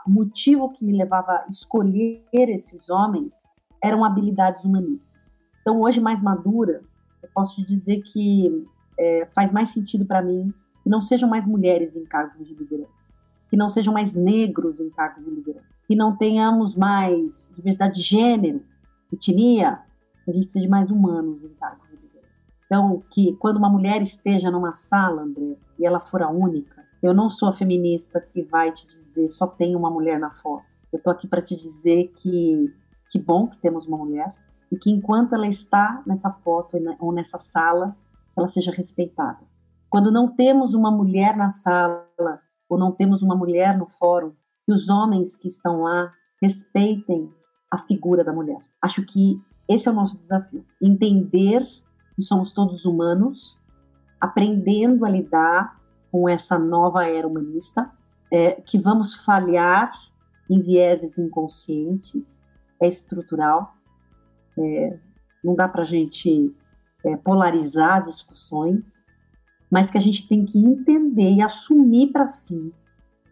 o motivo que me levava a escolher esses homens eram habilidades humanistas. Então, hoje mais madura, eu posso dizer que é, faz mais sentido para mim que não sejam mais mulheres em cargos de liderança, que não sejam mais negros em cargos de liderança, que não tenhamos mais diversidade de gênero, etnia, a gente precisa de mais humanos em cargos. Então, que quando uma mulher esteja numa sala, André, e ela for a única, eu não sou a feminista que vai te dizer só tem uma mulher na foto. Eu tô aqui para te dizer que que bom que temos uma mulher e que enquanto ela está nessa foto ou nessa sala, ela seja respeitada. Quando não temos uma mulher na sala ou não temos uma mulher no fórum, que os homens que estão lá respeitem a figura da mulher. Acho que esse é o nosso desafio. Entender somos todos humanos, aprendendo a lidar com essa nova era humanista, é, que vamos falhar em vieses inconscientes, é estrutural, é, não dá para a gente é, polarizar discussões, mas que a gente tem que entender e assumir para si,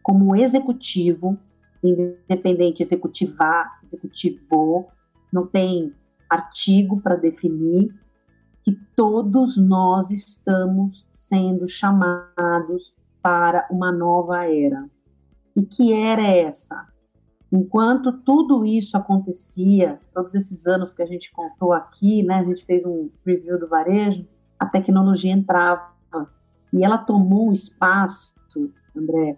como executivo, independente, executivar, executivo, não tem artigo para definir que todos nós estamos sendo chamados para uma nova era. E que era essa? Enquanto tudo isso acontecia, todos esses anos que a gente contou aqui, né, a gente fez um review do varejo, a tecnologia entrava e ela tomou um espaço, André,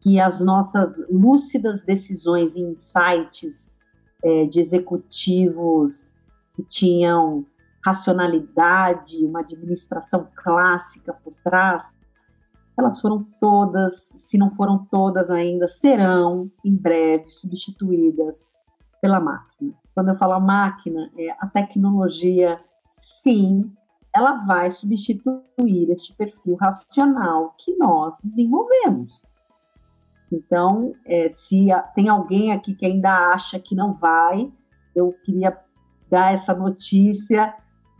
que as nossas lúcidas decisões e insights é, de executivos que tinham racionalidade, uma administração clássica por trás, elas foram todas, se não foram todas ainda, serão em breve substituídas pela máquina. Quando eu falo máquina, é a tecnologia, sim, ela vai substituir este perfil racional que nós desenvolvemos. Então, é, se tem alguém aqui que ainda acha que não vai, eu queria dar essa notícia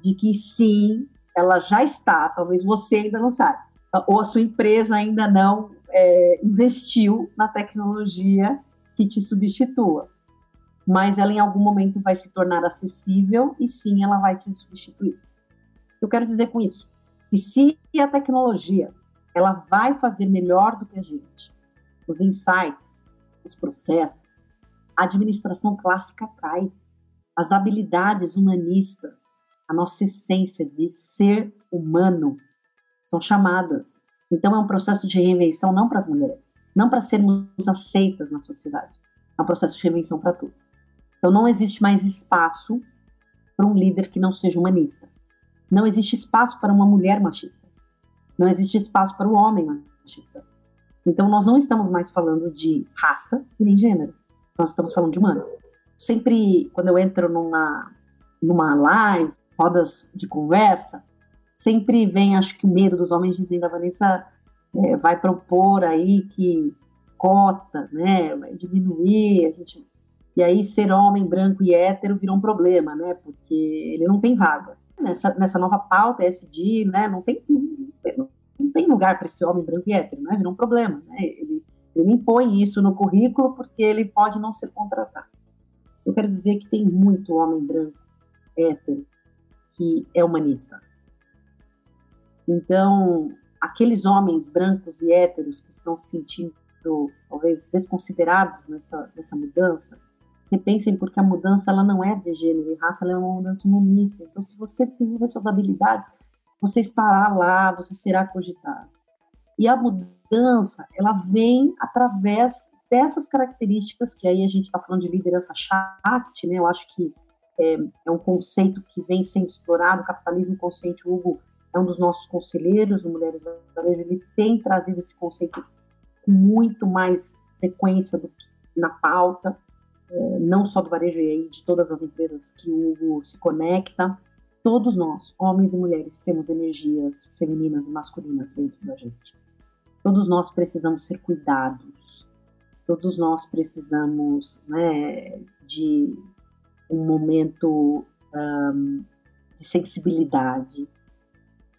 de que sim, ela já está. Talvez você ainda não sabe, ou a sua empresa ainda não é, investiu na tecnologia que te substitua. Mas ela em algum momento vai se tornar acessível e sim, ela vai te substituir. Eu quero dizer com isso que se a tecnologia ela vai fazer melhor do que a gente, os insights, os processos, a administração clássica cai, as habilidades humanistas, a nossa essência de ser humano são chamadas. Então é um processo de reinvenção não para as mulheres, não para sermos aceitas na sociedade, é um processo de reinvenção para tudo. Então não existe mais espaço para um líder que não seja humanista. Não existe espaço para uma mulher machista. Não existe espaço para o homem machista. Então, nós não estamos mais falando de raça e nem gênero. Nós estamos falando de humanos. Sempre, quando eu entro numa, numa live, rodas de conversa, sempre vem, acho que o medo dos homens dizendo, a Vanessa é, vai propor aí que cota, né, vai diminuir, a gente... E aí ser homem, branco e hétero virou um problema, né? Porque ele não tem vaga. Nessa, nessa nova pauta, SD, né? Não tem, não, tem lugar para esse homem branco e hétero, né? Virou um problema, né? Ele, ele impõe isso no currículo porque ele pode não ser contratado. Eu quero dizer que tem muito homem branco, hétero, que é humanista. Então, aqueles homens brancos e héteros que estão se sentindo talvez desconsiderados nessa, nessa mudança, repensem porque a mudança ela não é de gênero e raça, ela é uma mudança humanista. Então, se você desenvolver suas habilidades, você estará lá, você será cogitado. E a mudança, ela vem através dessas características, que aí a gente está falando de liderança chat, né? Eu acho que é, é, um conceito que vem sendo explorado, o capitalismo consciente, o Hugo é um dos nossos conselheiros, o Mulheres da Varejo, ele tem trazido esse conceito com muito mais frequência do que na pauta, é, não só do varejo e aí de todas as empresas que o Hugo se conecta. Todos nós, homens e mulheres, temos energias femininas e masculinas dentro da gente. Todos nós precisamos ser cuidados. Todos nós precisamos né, de um momento um, de sensibilidade.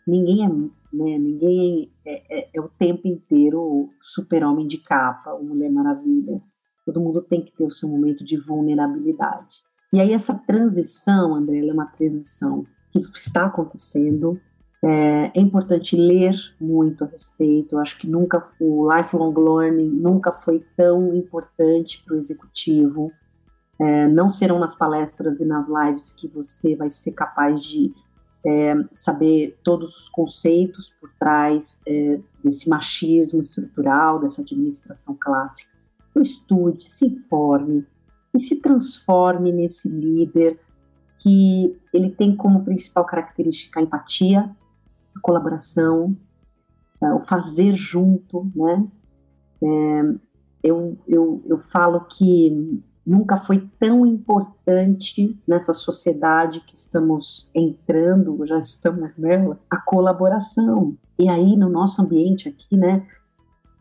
Ninguém é, né, ninguém é, é, é o tempo inteiro super-homem de capa, ou Mulher Maravilha. Todo mundo tem que ter o seu momento de vulnerabilidade. E aí essa transição, André, é uma transição que está acontecendo. É, é, importante ler muito a respeito. Eu acho que nunca o lifelong learning nunca foi tão importante para o executivo. É, não serão nas palestras e nas lives que você vai ser capaz de é, saber todos os conceitos por trás é, desse machismo estrutural, dessa administração clássica. Então, estude, se informe e se transforme nesse líder que ele tem como principal característica a empatia, a colaboração, é, o fazer junto, né? É, eu, eu, eu falo que nunca foi tão importante nessa sociedade que estamos entrando, já estamos nela, a colaboração. E aí, no nosso ambiente aqui, né,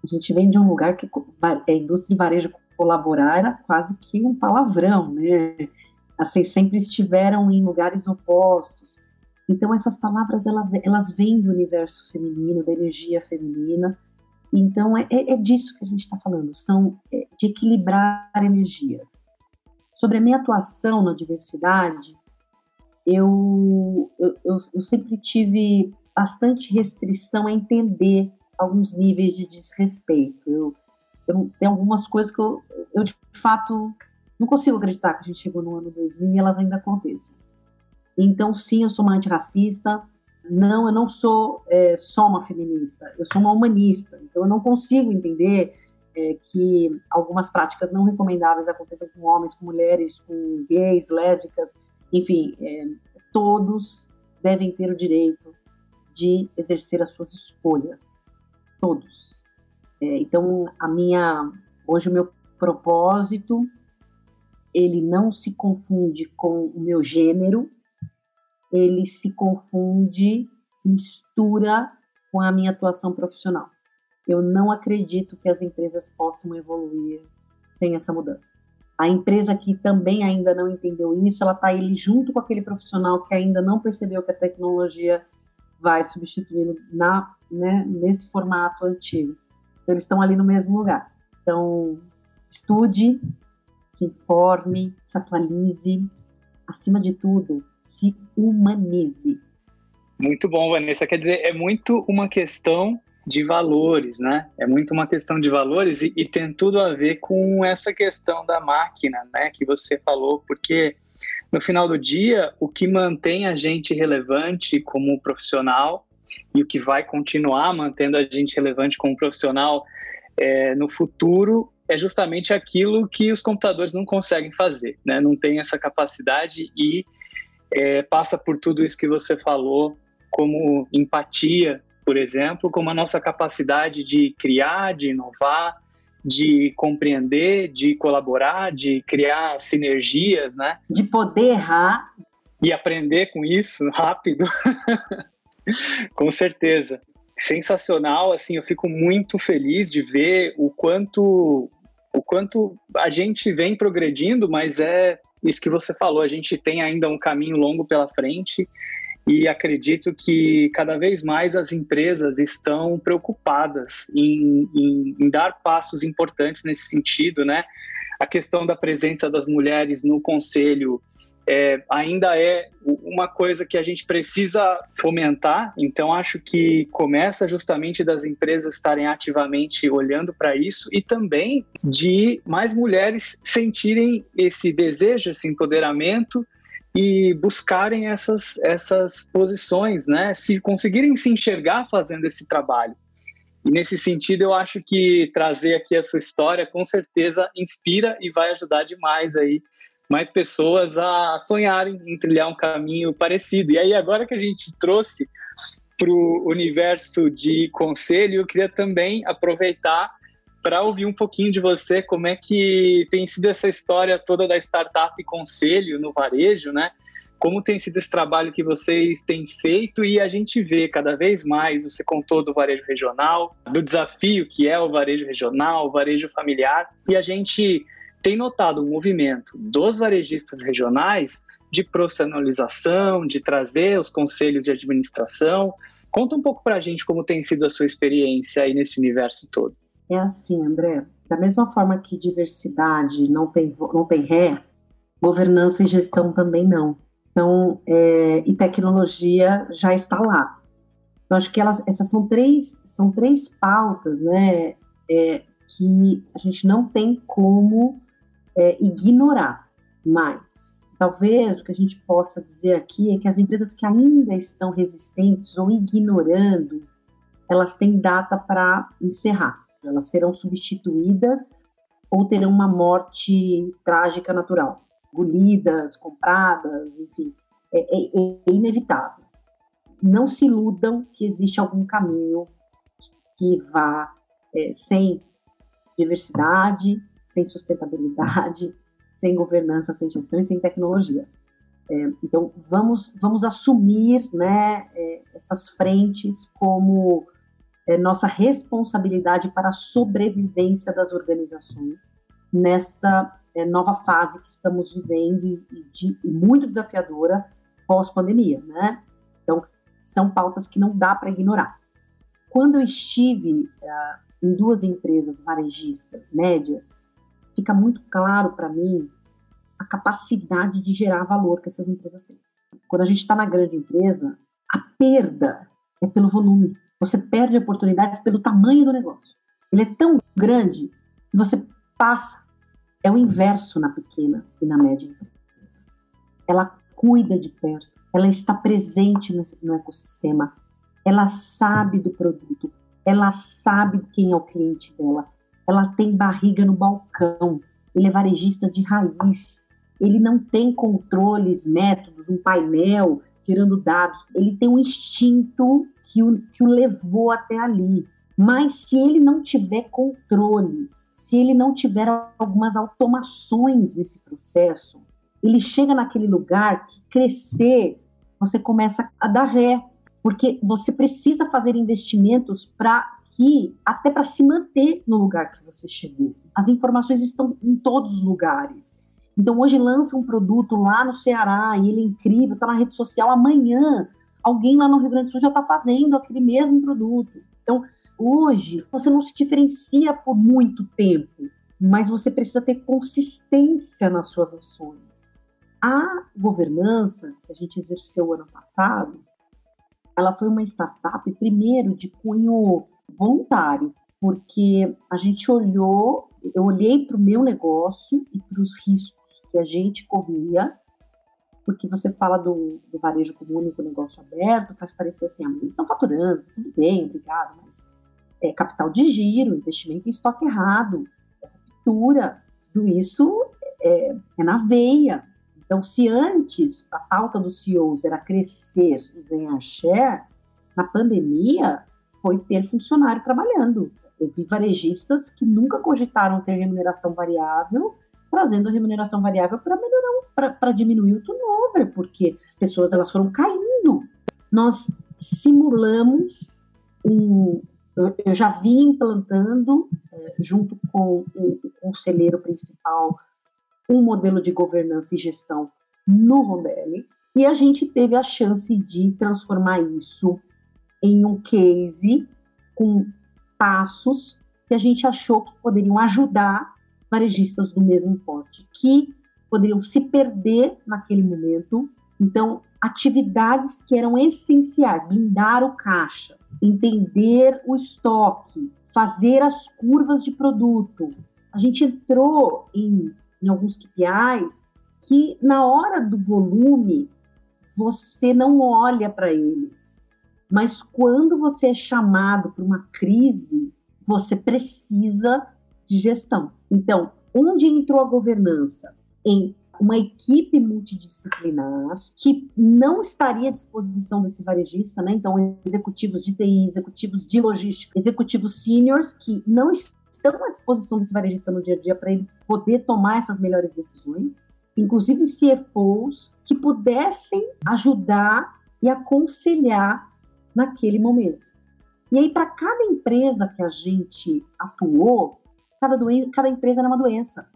a gente vem de um lugar que a indústria de varejo colaborar era quase que um palavrão, né? assim, sempre estiveram em lugares opostos. Então, essas palavras, elas vêm do universo feminino, da energia feminina. Então, é, é, é disso que a gente está falando, são é, de equilibrar energias. Sobre a minha atuação na diversidade, eu, eu, eu, sempre tive bastante restrição a entender alguns níveis de desrespeito. Eu, eu, tem algumas coisas que eu, eu, de fato, não consigo acreditar que a gente chegou no ano 2000 e elas ainda aconteçam. Então, sim, eu sou uma antirracista. Não, eu não sou é, só uma feminista, eu sou uma humanista. Então, eu não consigo entender é, que algumas práticas não recomendáveis aconteçam com homens, com mulheres, com gays, lésbicas, enfim, é, todos devem ter o direito de exercer as suas escolhas, todos. É, então, a minha, hoje o meu propósito ele não se confunde com o meu gênero, ele se confunde, se mistura com a minha atuação profissional. Eu não acredito que as empresas possam evoluir sem essa mudança. A empresa que também ainda não entendeu isso, ela está ali junto com aquele profissional que ainda não percebeu que a tecnologia vai substituí-lo na, né, nesse formato antigo. Então, eles estão ali no mesmo lugar. Então, estude, se informe, se atualize, acima de tudo, se humanize. Muito bom, Vanessa. Quer dizer, é muito uma questão de valores, né? É muito uma questão de valores e, e, tem tudo a ver com essa questão da máquina, né? Que você falou, porque no final do dia, o que mantém a gente relevante como profissional e o que vai continuar mantendo a gente relevante como profissional é, no futuro é justamente aquilo que os computadores não conseguem fazer, né? Não tem essa capacidade e é, passa por tudo isso que você falou, como empatia, por exemplo, como a nossa capacidade de criar, de inovar, de compreender, de colaborar, de criar sinergias, né? De poder errar e aprender com isso rápido. com certeza. Sensacional, assim, eu fico muito feliz de ver o quanto o quanto a gente vem progredindo, mas é isso que você falou, a gente tem ainda um caminho longo pela frente e acredito que cada vez mais as empresas estão preocupadas em, em, em, dar passos importantes nesse sentido, né? A questão da presença das mulheres no conselho é, ainda é uma coisa que a gente precisa fomentar, então acho que começa justamente das empresas estarem ativamente olhando para isso e também de mais mulheres sentirem esse desejo, esse empoderamento e buscarem essas, essas posições, né? Se conseguirem se enxergar fazendo esse trabalho. E nesse sentido, eu acho que trazer aqui a sua história com certeza inspira e vai ajudar demais aí mais pessoas a sonharem em trilhar um caminho parecido. E aí, agora que a gente trouxe para o universo de conselho, eu queria também aproveitar para ouvir um pouquinho de você, como é que tem sido essa história toda da startup conselho no varejo, né? Como tem sido esse trabalho que vocês têm feito e a gente vê cada vez mais, você contou do varejo regional, do desafio que é o varejo regional, o varejo familiar, e a gente tem notado um movimento dos varejistas regionais de profissionalização, de trazer os conselhos de administração. Conta um pouco para a gente como tem sido a sua experiência aí nesse universo todo. É assim, André. Da mesma forma que diversidade não tem, não tem ré, governança e gestão também não. Então, é, e tecnologia já está lá. Então, acho que elas, essas são três, são três pautas, né, é, que a gente não tem como é, ignorar mais. Talvez o que a gente possa dizer aqui é que as empresas que ainda estão resistentes ou ignorando, elas têm data para encerrar elas serão substituídas ou terão uma morte trágica natural, engolidas, compradas, enfim, é, é, é inevitável. Não se iludam que existe algum caminho que vá é, sem diversidade, sem sustentabilidade, sem governança, sem gestão e sem tecnologia. É, então, vamos, vamos assumir né, é, essas frentes como é, nossa responsabilidade para a sobrevivência das organizações nesta é, nova fase que estamos vivendo e, de, e muito desafiadora pós-pandemia, né? Então, são pautas que não dá para ignorar. Quando eu estive uh, em duas empresas varejistas médias, fica muito claro para mim a capacidade de gerar valor que essas empresas têm. Quando a gente está na grande empresa, a perda é pelo volume. Você perde oportunidades pelo tamanho do negócio. Ele é tão grande que você passa. É o inverso na pequena e na média empresa. Ela cuida de perto, ela está presente no, ecossistema, ela sabe do produto, ela sabe quem é o cliente dela, ela tem barriga no balcão, ele é varejista de raiz, ele não tem controles, métodos, um painel gerando dados, ele tem um instinto que o, que o levou até ali. Mas se ele não tiver controles, se ele não tiver algumas automações nesse processo, ele chega naquele lugar que crescer, você começa a dar ré, porque você precisa fazer investimentos para que até para se manter no lugar que você chegou. As informações estão em todos os lugares. Então hoje lança um produto lá no Ceará e ele é incrível, está na rede social amanhã alguém lá no Rio Grande do Sul já está fazendo aquele mesmo produto. Então, hoje, você não se diferencia por muito tempo, mas você precisa ter consistência nas suas ações. A governança que a gente exerceu ano passado, ela foi uma startup, primeiro, de cunho voluntário, porque a gente olhou, eu olhei para o meu negócio e para os riscos que a gente corria porque você fala do, do varejo como único negócio aberto, faz parecer assim, ah, eles estão faturando, tudo bem, obrigado, mas é capital de giro, investimento em estoque errado, é ruptura, tudo isso é, é na veia. Então, se antes a pauta dos CEOs era crescer e ganhar share, na pandemia foi ter funcionário trabalhando. Eu vi varejistas que nunca cogitaram ter remuneração variável, trazendo remuneração variável para melhorar, para diminuir o turnover, porque as pessoas elas foram caindo. Nós simulamos um, eu, eu já vim implantando, é, junto com o, o conselheiro principal, um modelo de governança e gestão no Rondelli, e a gente teve a chance de transformar isso em um case com passos que a gente achou que poderiam ajudar varejistas do mesmo porte, que poderiam se perder naquele momento. Então, atividades que eram essenciais, blindar o caixa, entender o estoque, fazer as curvas de produto. A gente entrou em, em alguns KPIs que, na hora do volume, você não olha para eles. Mas quando você é chamado para uma crise, você precisa de gestão. Então, onde entrou a governança? Em uma equipe multidisciplinar que não estaria à disposição desse varejista, né? Então, executivos de TI, executivos de logística, executivos seniors que não estão à disposição desse varejista no dia a dia para ele poder tomar essas melhores decisões, inclusive CFOs que pudessem ajudar e aconselhar naquele momento. E aí, para cada empresa que a gente atuou, cada, doen cada empresa era uma doença.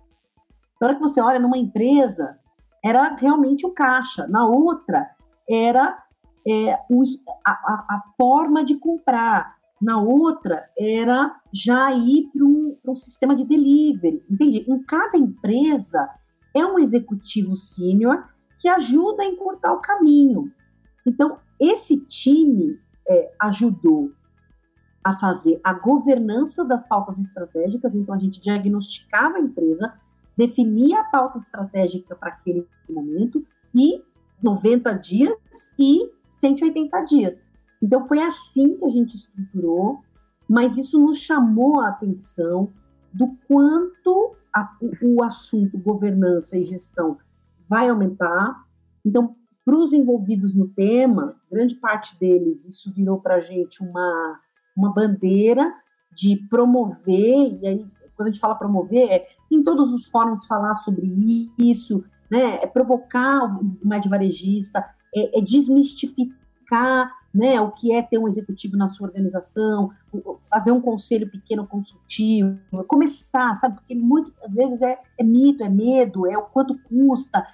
Na hora que você olha numa empresa, era realmente o caixa. Na outra, era é, a, a, a, forma de comprar. Na outra, era já ir para um, um, sistema de delivery. Entende? Em cada empresa, é um executivo sênior que ajuda a encurtar o caminho. Então, esse time é, ajudou a fazer a governança das pautas estratégicas, então a gente diagnosticava a empresa, definia a pauta estratégica para aquele momento e 90 dias e 180 dias. Então foi assim que a gente estruturou, mas isso nos chamou a atenção do quanto a, o, assunto governança e gestão vai aumentar. Então, para os envolvidos no tema, grande parte deles, isso virou para a gente uma, uma bandeira de promover, e aí, quando a gente fala promover, é em todos os fóruns falar sobre isso, né, é provocar o mais varejista, é, é desmistificar né, o que é ter um executivo na sua organização, fazer um conselho pequeno consultivo, começar, sabe? Porque muitas vezes é, é mito, é medo, é o quanto custa.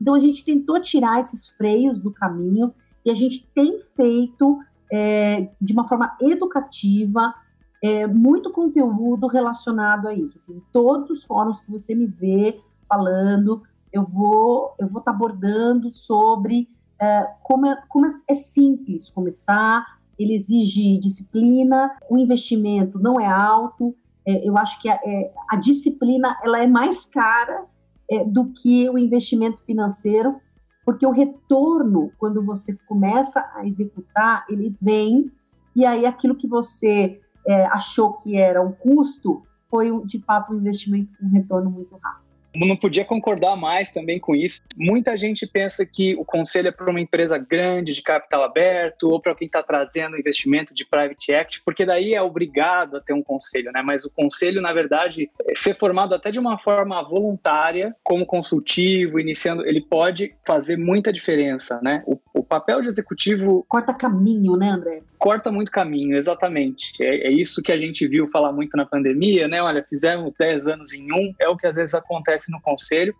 Então a gente tentou tirar esses freios do caminho e a gente tem feito é, de uma forma educativa é, muito conteúdo relacionado a isso. Assim, todos os fóruns que você me vê falando, eu vou eu vou estar tá abordando sobre é, como, é, como é, é simples começar, ele exige disciplina, o investimento não é alto, é, eu acho que a, é, a, disciplina ela é mais cara é, do que o investimento financeiro, porque o retorno, quando você começa a executar, ele vem, e aí aquilo que você é, achou que era um custo, foi de fato um investimento com um retorno muito rápido não podia concordar mais também com isso. Muita gente pensa que o conselho é para uma empresa grande, de capital aberto, ou para quem está trazendo investimento de private equity, porque daí é obrigado a ter um conselho, né? Mas o conselho, na verdade, é ser formado até de uma forma voluntária, como consultivo, iniciando, ele pode fazer muita diferença, né? O, papel de executivo. Corta caminho, né, André? Corta muito caminho, exatamente. É, é isso que a gente viu falar muito na pandemia, né? Olha, fizemos 10 anos em um, é o que às vezes acontece no conselho.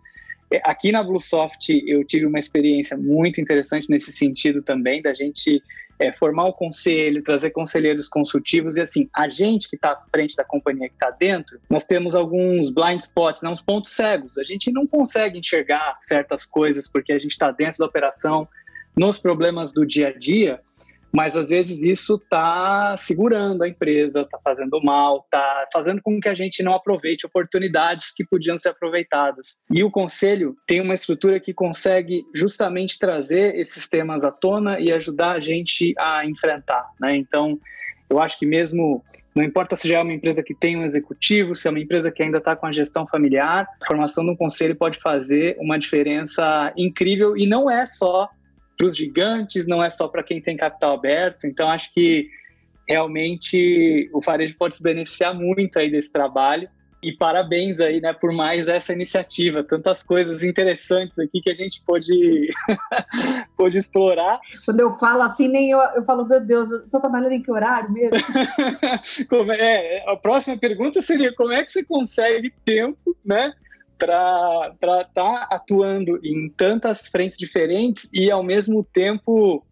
É, aqui na Bluesoft eu tive uma experiência muito interessante nesse sentido também, da gente é, formar um conselho, trazer conselheiros consultivos e assim, a gente que está à frente da companhia que está dentro, nós temos alguns blind spots, né, uns pontos cegos. A gente não consegue enxergar certas coisas porque a gente está dentro da operação, nos problemas do dia a dia, mas às vezes isso está segurando a empresa, está fazendo mal, está fazendo com que a gente não aproveite oportunidades que podiam ser aproveitadas. E o conselho tem uma estrutura que consegue justamente trazer esses temas à tona e ajudar a gente a enfrentar. Né? Então, eu acho que mesmo não importa se já é uma empresa que tem um executivo, se é uma empresa que ainda está com a gestão familiar, a formação de um conselho pode fazer uma diferença incrível e não é só para os gigantes, não é só para quem tem capital aberto. Então, acho que realmente o varejo pode se beneficiar muito aí desse trabalho E parabéns aí, né, por mais essa iniciativa. Tantas coisas interessantes aqui que a gente pôde, pôde explorar. Quando eu falo assim, nem eu, eu falo, meu Deus, eu estou trabalhando em que horário mesmo? é, a próxima pergunta seria como é que você consegue tempo, né, para estar tá atuando em tantas frentes diferentes e ao mesmo tempo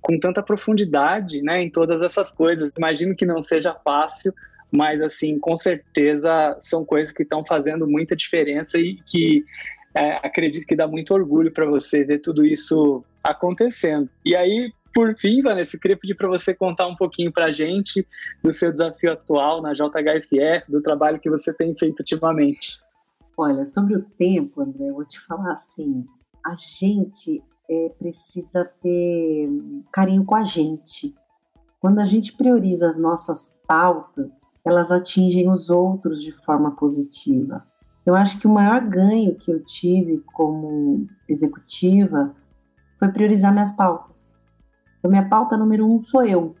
com tanta profundidade, né, em todas essas coisas. Imagino que não seja fácil, mas assim, com certeza são coisas que estão fazendo muita diferença e que é, acredito que dá muito orgulho para você ver tudo isso acontecendo. E aí, por fim, Vanessa, queria pedir para você contar um pouquinho para a gente do seu desafio atual na JHSF, do trabalho que você tem feito ultimamente. Olha, sobre o tempo, André, eu vou te falar assim: a gente é, precisa ter carinho com a gente. Quando a gente prioriza as nossas pautas, elas atingem os outros de forma positiva. Eu acho que o maior ganho que eu tive como executiva foi priorizar minhas pautas. Então, minha pauta número um sou eu.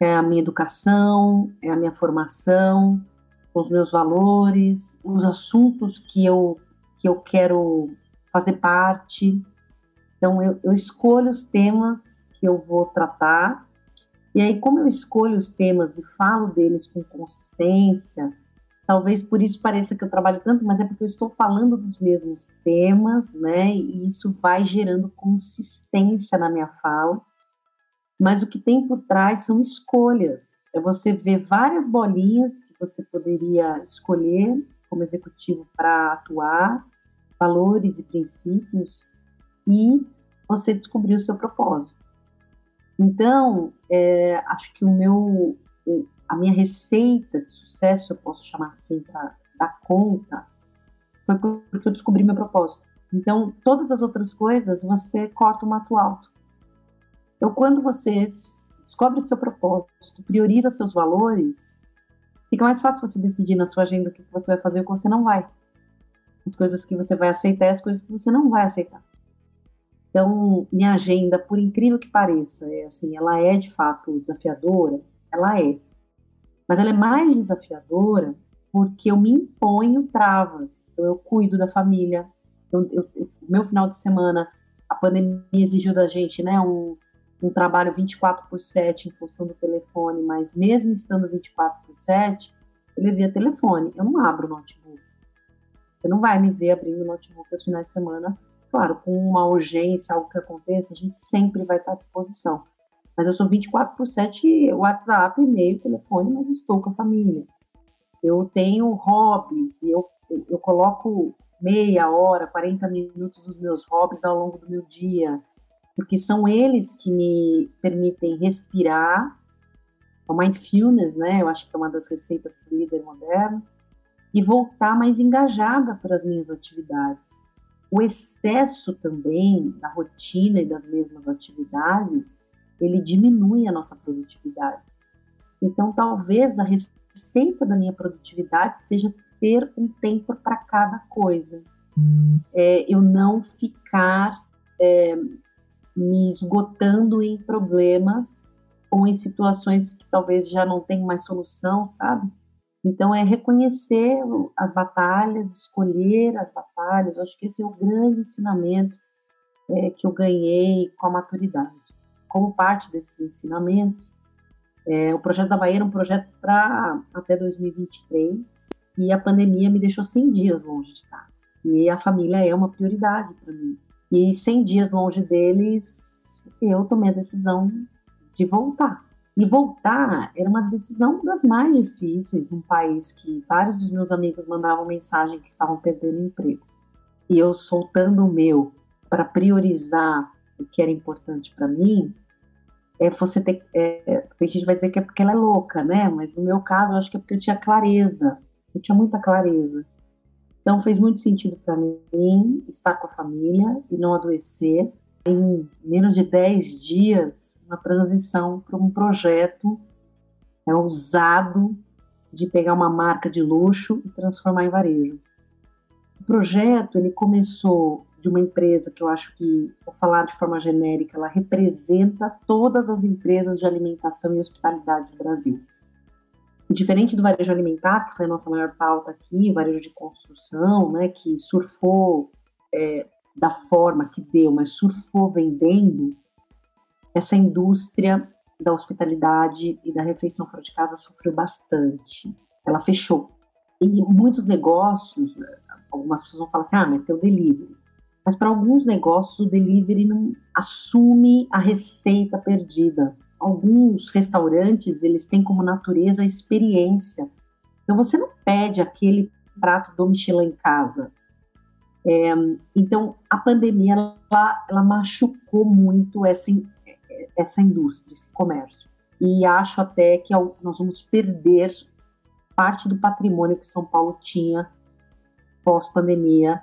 É a minha educação, é a minha formação, os meus valores, os assuntos que eu, que eu quero fazer parte. Então, eu, eu escolho os temas que eu vou tratar e aí, como eu escolho os temas e falo deles com consistência, talvez por isso pareça que eu trabalho tanto, mas é porque eu estou falando dos mesmos temas, né? E isso vai gerando consistência na minha fala. Mas o que tem por trás são escolhas. É você ver várias bolinhas que você poderia escolher como executivo para atuar, valores e princípios, e você descobrir o seu propósito. Então, é, acho que o meu, a minha receita de sucesso, eu posso chamar assim para dar conta, foi porque eu descobri meu propósito. Então, todas as outras coisas você corta o mato alto. Então, quando você descobre seu propósito, prioriza seus valores, fica mais fácil você decidir na sua agenda o que você vai fazer e o que você não vai. As coisas que você vai aceitar e as coisas que você não vai aceitar. Então, minha agenda, por incrível que pareça, é assim, ela é de fato desafiadora, ela é. Mas ela é mais desafiadora porque eu me imponho travas. Então, eu cuido da família. Eu, eu, meu final de semana, a pandemia exigiu da gente, né, um, um trabalho 24 por 7 em função do telefone, mas mesmo estando 24 por 7, eu levia telefone. Eu não abro o notebook. Você não vai me ver abrindo o notebook aos finais de semana Claro, com uma urgência, algo que aconteça, a gente sempre vai estar à disposição. Mas eu sou 24 por 7 WhatsApp, e-mail, telefone, mas estou com a família. Eu tenho hobbies, eu, eu, eu coloco meia hora, 40 minutos dos meus hobbies ao longo do meu dia, porque são eles que me permitem respirar, o mindfulness, né? Eu acho que é uma das receitas para o líder moderno, e voltar mais engajada para as minhas atividades. O excesso também da rotina e das mesmas atividades, ele diminui a nossa produtividade. Então, talvez a receita da minha produtividade seja ter um tempo para cada coisa. É, eu não ficar é, me esgotando em problemas ou em situações que talvez já não tenham mais solução, sabe? Então, é reconhecer as batalhas, escolher as batalhas. Eu acho que esse é o grande ensinamento é, que eu ganhei com a maturidade. Como parte desses ensinamentos, é, o projeto da Bahia era um projeto para até 2023 e a pandemia me deixou 100 dias longe de casa. E a família é uma prioridade para mim. E 100 dias longe deles, eu tomei a decisão de voltar. E voltar era uma decisão das mais difíceis num país que vários dos meus amigos mandavam mensagem que estavam perdendo emprego. E eu soltando o meu para priorizar o que era importante para mim, é você ter. É, tem gente vai dizer que é porque ela é louca, né? Mas no meu caso, eu acho que é porque eu tinha clareza. Eu tinha muita clareza. Então fez muito sentido para mim estar com a família e não adoecer em menos de 10 dias, uma transição para um projeto é, ousado de pegar uma marca de luxo e transformar em varejo. O projeto ele começou de uma empresa que eu acho que, vou falar de forma genérica, ela representa todas as empresas de alimentação e hospitalidade do Brasil. Diferente do varejo alimentar, que foi a nossa maior pauta aqui, o varejo de construção, né, que surfou é, da forma que deu, mas surfou vendendo, essa indústria da hospitalidade e da refeição fora de casa sofreu bastante. Ela fechou. E muitos negócios, algumas pessoas vão falar assim: ah, mas tem o delivery. Mas para alguns negócios, o delivery não assume a receita perdida. Alguns restaurantes, eles têm como natureza a experiência. Então, você não pede aquele prato do Michelin em casa. É, então, a pandemia, ela, ela machucou muito essa, essa indústria, esse comércio. E acho até que nós vamos perder parte do patrimônio que São Paulo tinha pós-pandemia,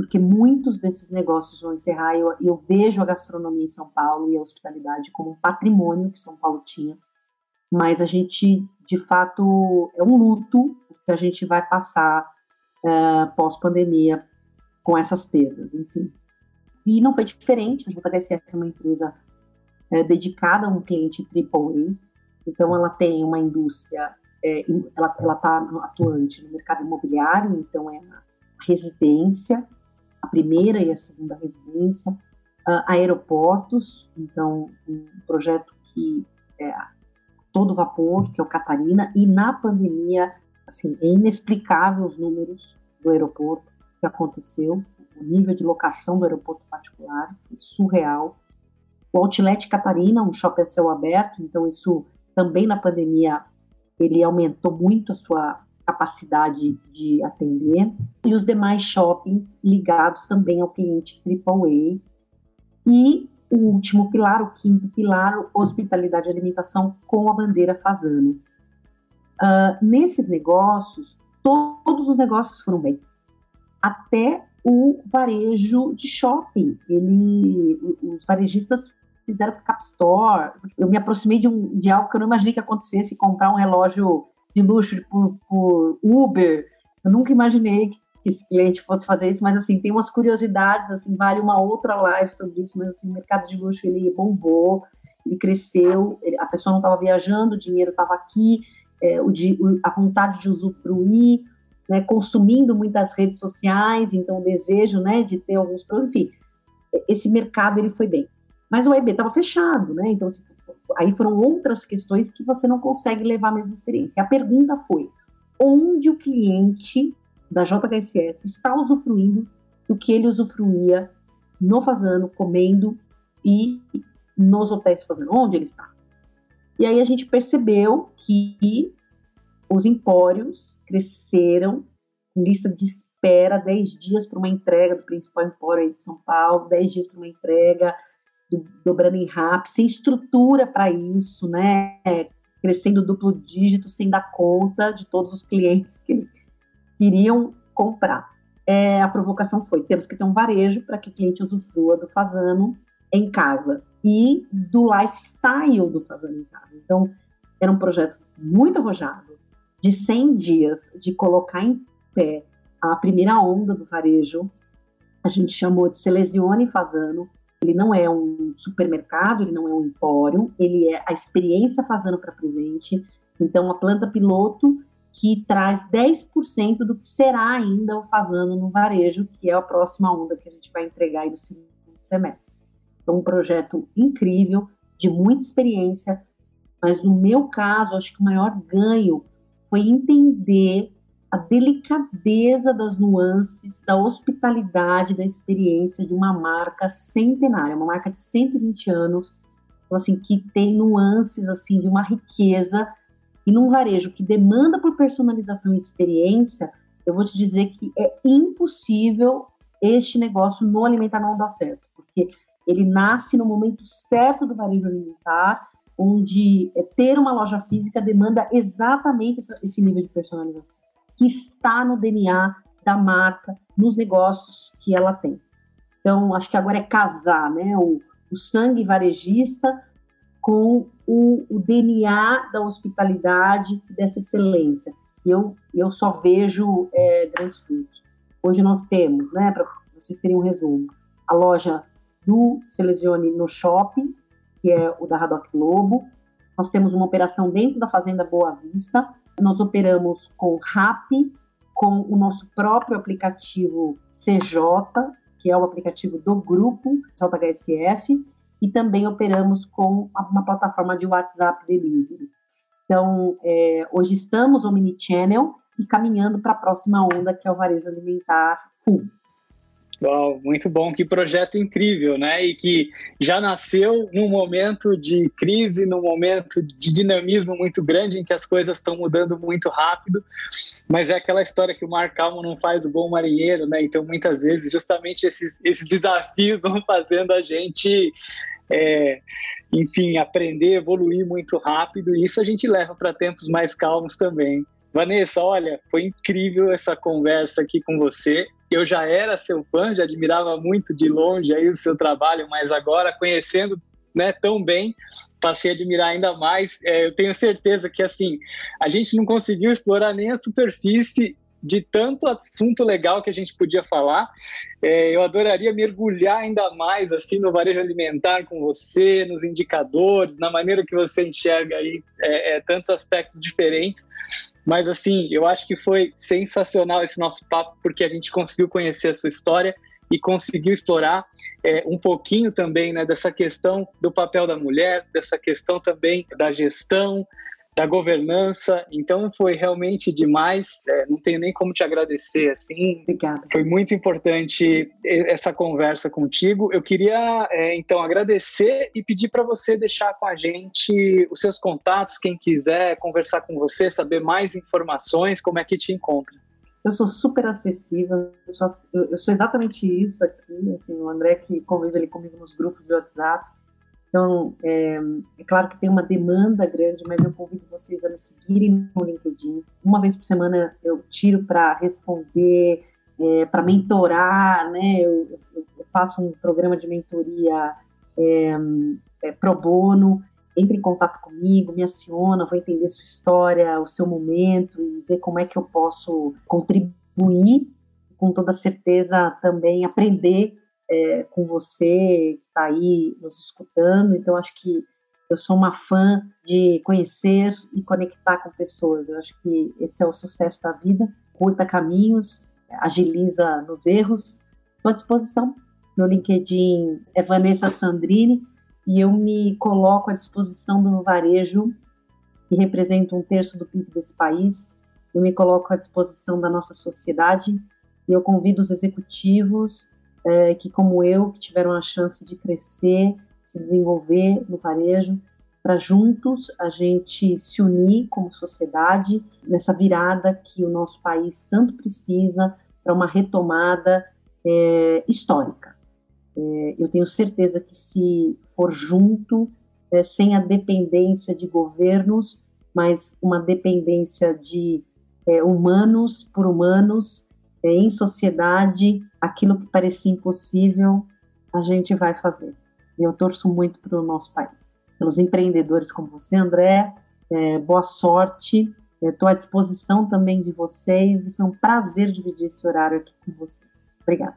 porque muitos desses negócios vão encerrar. Eu, eu vejo a gastronomia em São Paulo e a hospitalidade como um patrimônio que São Paulo tinha, mas a gente, de fato, é um luto que a gente vai passar uh, pós-pandemia com essas perdas, enfim. E não foi diferente, a JHSF é uma empresa é, dedicada a um cliente AAA, então ela tem uma indústria, é, ela está atuante no mercado imobiliário, então é a residência, a primeira e a segunda residência, uh, aeroportos, então um projeto que é todo vapor, que é o Catarina, e na pandemia, assim, é inexplicável os números do aeroporto que aconteceu, o nível de locação do aeroporto particular foi surreal. O Outlet Catarina, um shopping a céu aberto, então isso também na pandemia ele aumentou muito a sua capacidade de atender, e os demais shoppings ligados também ao cliente AAA. E o último pilar, o quinto pilar, hospitalidade e alimentação com a bandeira Fazano. Uh, nesses negócios, todos os negócios foram bem, até o varejo de shopping. Ele, os varejistas fizeram Cap Store. Eu me aproximei de, um, de algo que eu não imaginei que acontecesse, comprar um relógio de luxo por, por Uber. Eu nunca imaginei que esse cliente fosse fazer isso, mas assim, tem umas curiosidades, assim, vale uma outra live sobre isso, mas assim, o mercado de luxo ele bombou, ele cresceu, ele, a pessoa não estava viajando, o dinheiro estava aqui, é, o, a vontade de usufruir, né, consumindo muitas redes sociais, então o desejo, né, de ter alguns enfim, esse mercado ele foi bem. Mas o EB estava fechado, né? Então, assim, aí foram outras questões que você não consegue levar a mesma experiência. A pergunta foi: onde o cliente da JHSF está usufruindo do que ele usufruía no Fazano, comendo e nos hotéis Fazano? Onde ele está? E aí a gente percebeu que os empórios cresceram com lista de espera, 10 dias para uma entrega do principal empório de São Paulo, 10 dias para uma entrega dobrando em rap, sem estrutura para isso, né? Crescendo duplo dígito sem dar conta de todos os clientes que queriam comprar. É, a provocação foi: temos que ter um varejo para que o cliente usufrua do Fazano em casa e do lifestyle do Fazano em casa. Então, era um projeto muito arrojado, de 100 dias, de colocar em pé a primeira onda do varejo. A gente chamou de Selesione Fazano, ele não é um supermercado, ele não é um empório, ele é a experiência fazendo para presente. Então, a planta piloto que traz 10% do que será ainda o fazendo no varejo, que é a próxima onda que a gente vai entregar no segundo semestre. Então, um projeto incrível, de muita experiência, mas no meu caso, acho que o maior ganho foi entender a delicadeza das nuances, da hospitalidade, da experiência de uma marca centenária, uma marca de 120 anos, então, assim, que tem nuances assim de uma riqueza e num varejo que demanda por personalização e experiência, eu vou te dizer que é impossível este negócio no alimentar não dar certo, porque ele nasce no momento certo do varejo alimentar, onde é, ter uma loja física demanda exatamente esse nível de personalização que está no DNA da marca, nos negócios que ela tem. Então, acho que agora é casar né, o, o sangue varejista com o, o, DNA da hospitalidade, dessa excelência. Eu, eu só vejo é, grandes frutos. Hoje nós temos, né, para vocês terem um resumo, a loja do Selecione no shopping, que é o da Radoc Globo. Nós temos uma operação dentro da Fazenda Boa Vista, Nós operamos com RAP, com o nosso próprio aplicativo CJ, que é o aplicativo do grupo JHSF, e também operamos com uma plataforma de WhatsApp Delivery. Então, é, hoje estamos Omnichannel e caminhando para a próxima onda, que é o varejo alimentar full. Uau, muito bom, que projeto incrível, né? E que já nasceu num momento de crise, num momento de dinamismo muito grande, em que as coisas estão mudando muito rápido, mas é aquela história que o mar calmo não faz o bom marinheiro, né? Então, muitas vezes, justamente esses, esses desafios vão fazendo a gente, é, enfim, aprender, evoluir muito rápido, e isso a gente leva para tempos mais calmos também. Vanessa, olha, foi incrível essa conversa aqui com você eu já era seu fã, já admirava muito de longe aí o seu trabalho, mas agora conhecendo né, tão bem, passei a admirar ainda mais. É, eu tenho certeza que assim a gente não conseguiu explorar nem a superfície de tanto assunto legal que a gente podia falar. É, eu adoraria mergulhar ainda mais assim no varejo alimentar com você, nos indicadores, na maneira que você enxerga aí é, é, tantos aspectos diferentes. Mas assim, eu acho que foi sensacional esse nosso papo porque a gente conseguiu conhecer a sua história e conseguiu explorar é, um pouquinho também né, dessa questão do papel da mulher, dessa questão também da gestão, da governança. Então foi realmente demais. É, não tenho nem como te agradecer assim. Obrigada. Foi muito importante essa conversa contigo. Eu queria é, então agradecer e pedir para você deixar com a gente os seus contatos, quem quiser conversar com você, saber mais informações, como é que te encontra. Eu sou super acessível, eu sou, eu sou exatamente isso aqui. Assim, o André que convive ali comigo nos grupos de WhatsApp então, é, é, claro que tem uma demanda grande, mas eu convido vocês a me seguirem no LinkedIn. Uma vez por semana eu tiro para responder, é, para mentorar, né? Eu, eu, faço um programa de mentoria é, é, pro bono. Entre em contato comigo, me aciona, vou entender sua história, o seu momento e ver como é que eu posso contribuir. Com toda certeza também aprender é, com você, que está aí nos escutando. Então, acho que eu sou uma fã de conhecer e conectar com pessoas. Eu acho que esse é o sucesso da vida. Curta caminhos, agiliza nos erros. Estou à disposição. Meu LinkedIn é Vanessa Sandrini e eu me coloco à disposição do varejo, que representa um terço do PIB desse país. Eu me coloco à disposição da nossa sociedade e eu convido os executivos é, que, como eu, que tiveram a chance de crescer, se desenvolver no varejo, para juntos a gente se unir como sociedade nessa virada que o nosso país tanto precisa para uma retomada é, histórica. É, eu tenho certeza que se for junto, é, sem a dependência de governos, mas uma dependência de é, humanos por humanos, em sociedade, aquilo que parecia impossível, a gente vai fazer. E eu torço muito para o nosso país. Pelos empreendedores como você, André, é, boa sorte. Estou à disposição também de vocês e foi um prazer dividir esse horário aqui com vocês. Obrigada.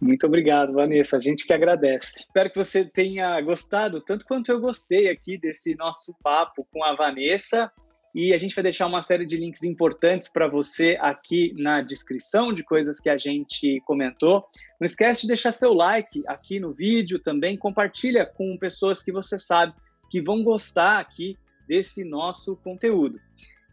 Muito obrigado, Vanessa. A gente que agradece. Espero que você tenha gostado tanto quanto eu gostei aqui desse nosso papo com a Vanessa. E a gente vai deixar uma série de links importantes para você aqui na descrição de coisas que a gente comentou. Não esquece de deixar seu like aqui no vídeo também, compartilha com pessoas que você sabe que vão gostar aqui desse nosso conteúdo.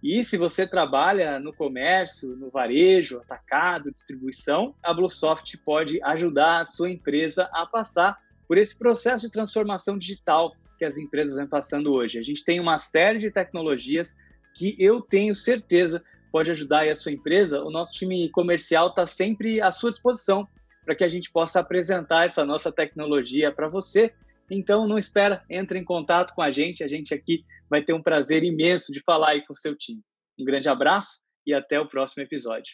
E se você trabalha no comércio, no varejo, atacado, distribuição, a Bluesoft pode ajudar a sua empresa a passar por esse processo de transformação digital que as empresas vêm passando hoje. A gente tem uma série de tecnologias que eu tenho certeza pode ajudar a sua empresa. O nosso time comercial está sempre à sua disposição para que a gente possa apresentar essa nossa tecnologia para você. Então, não espera, entre em contato com a gente. A gente aqui vai ter um prazer imenso de falar aí com o seu time. Um grande abraço e até o próximo episódio.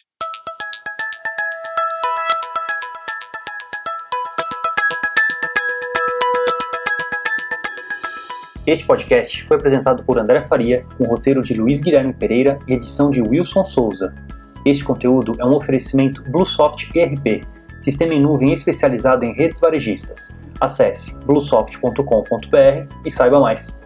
Este podcast foi apresentado por André Faria, com roteiro de Luiz Guilherme Pereira e edição de Wilson Souza. Este conteúdo é um oferecimento Bluesoft ERP, sistema em nuvem especializado em redes varejistas. Acesse bluesoft.com.br e saiba mais.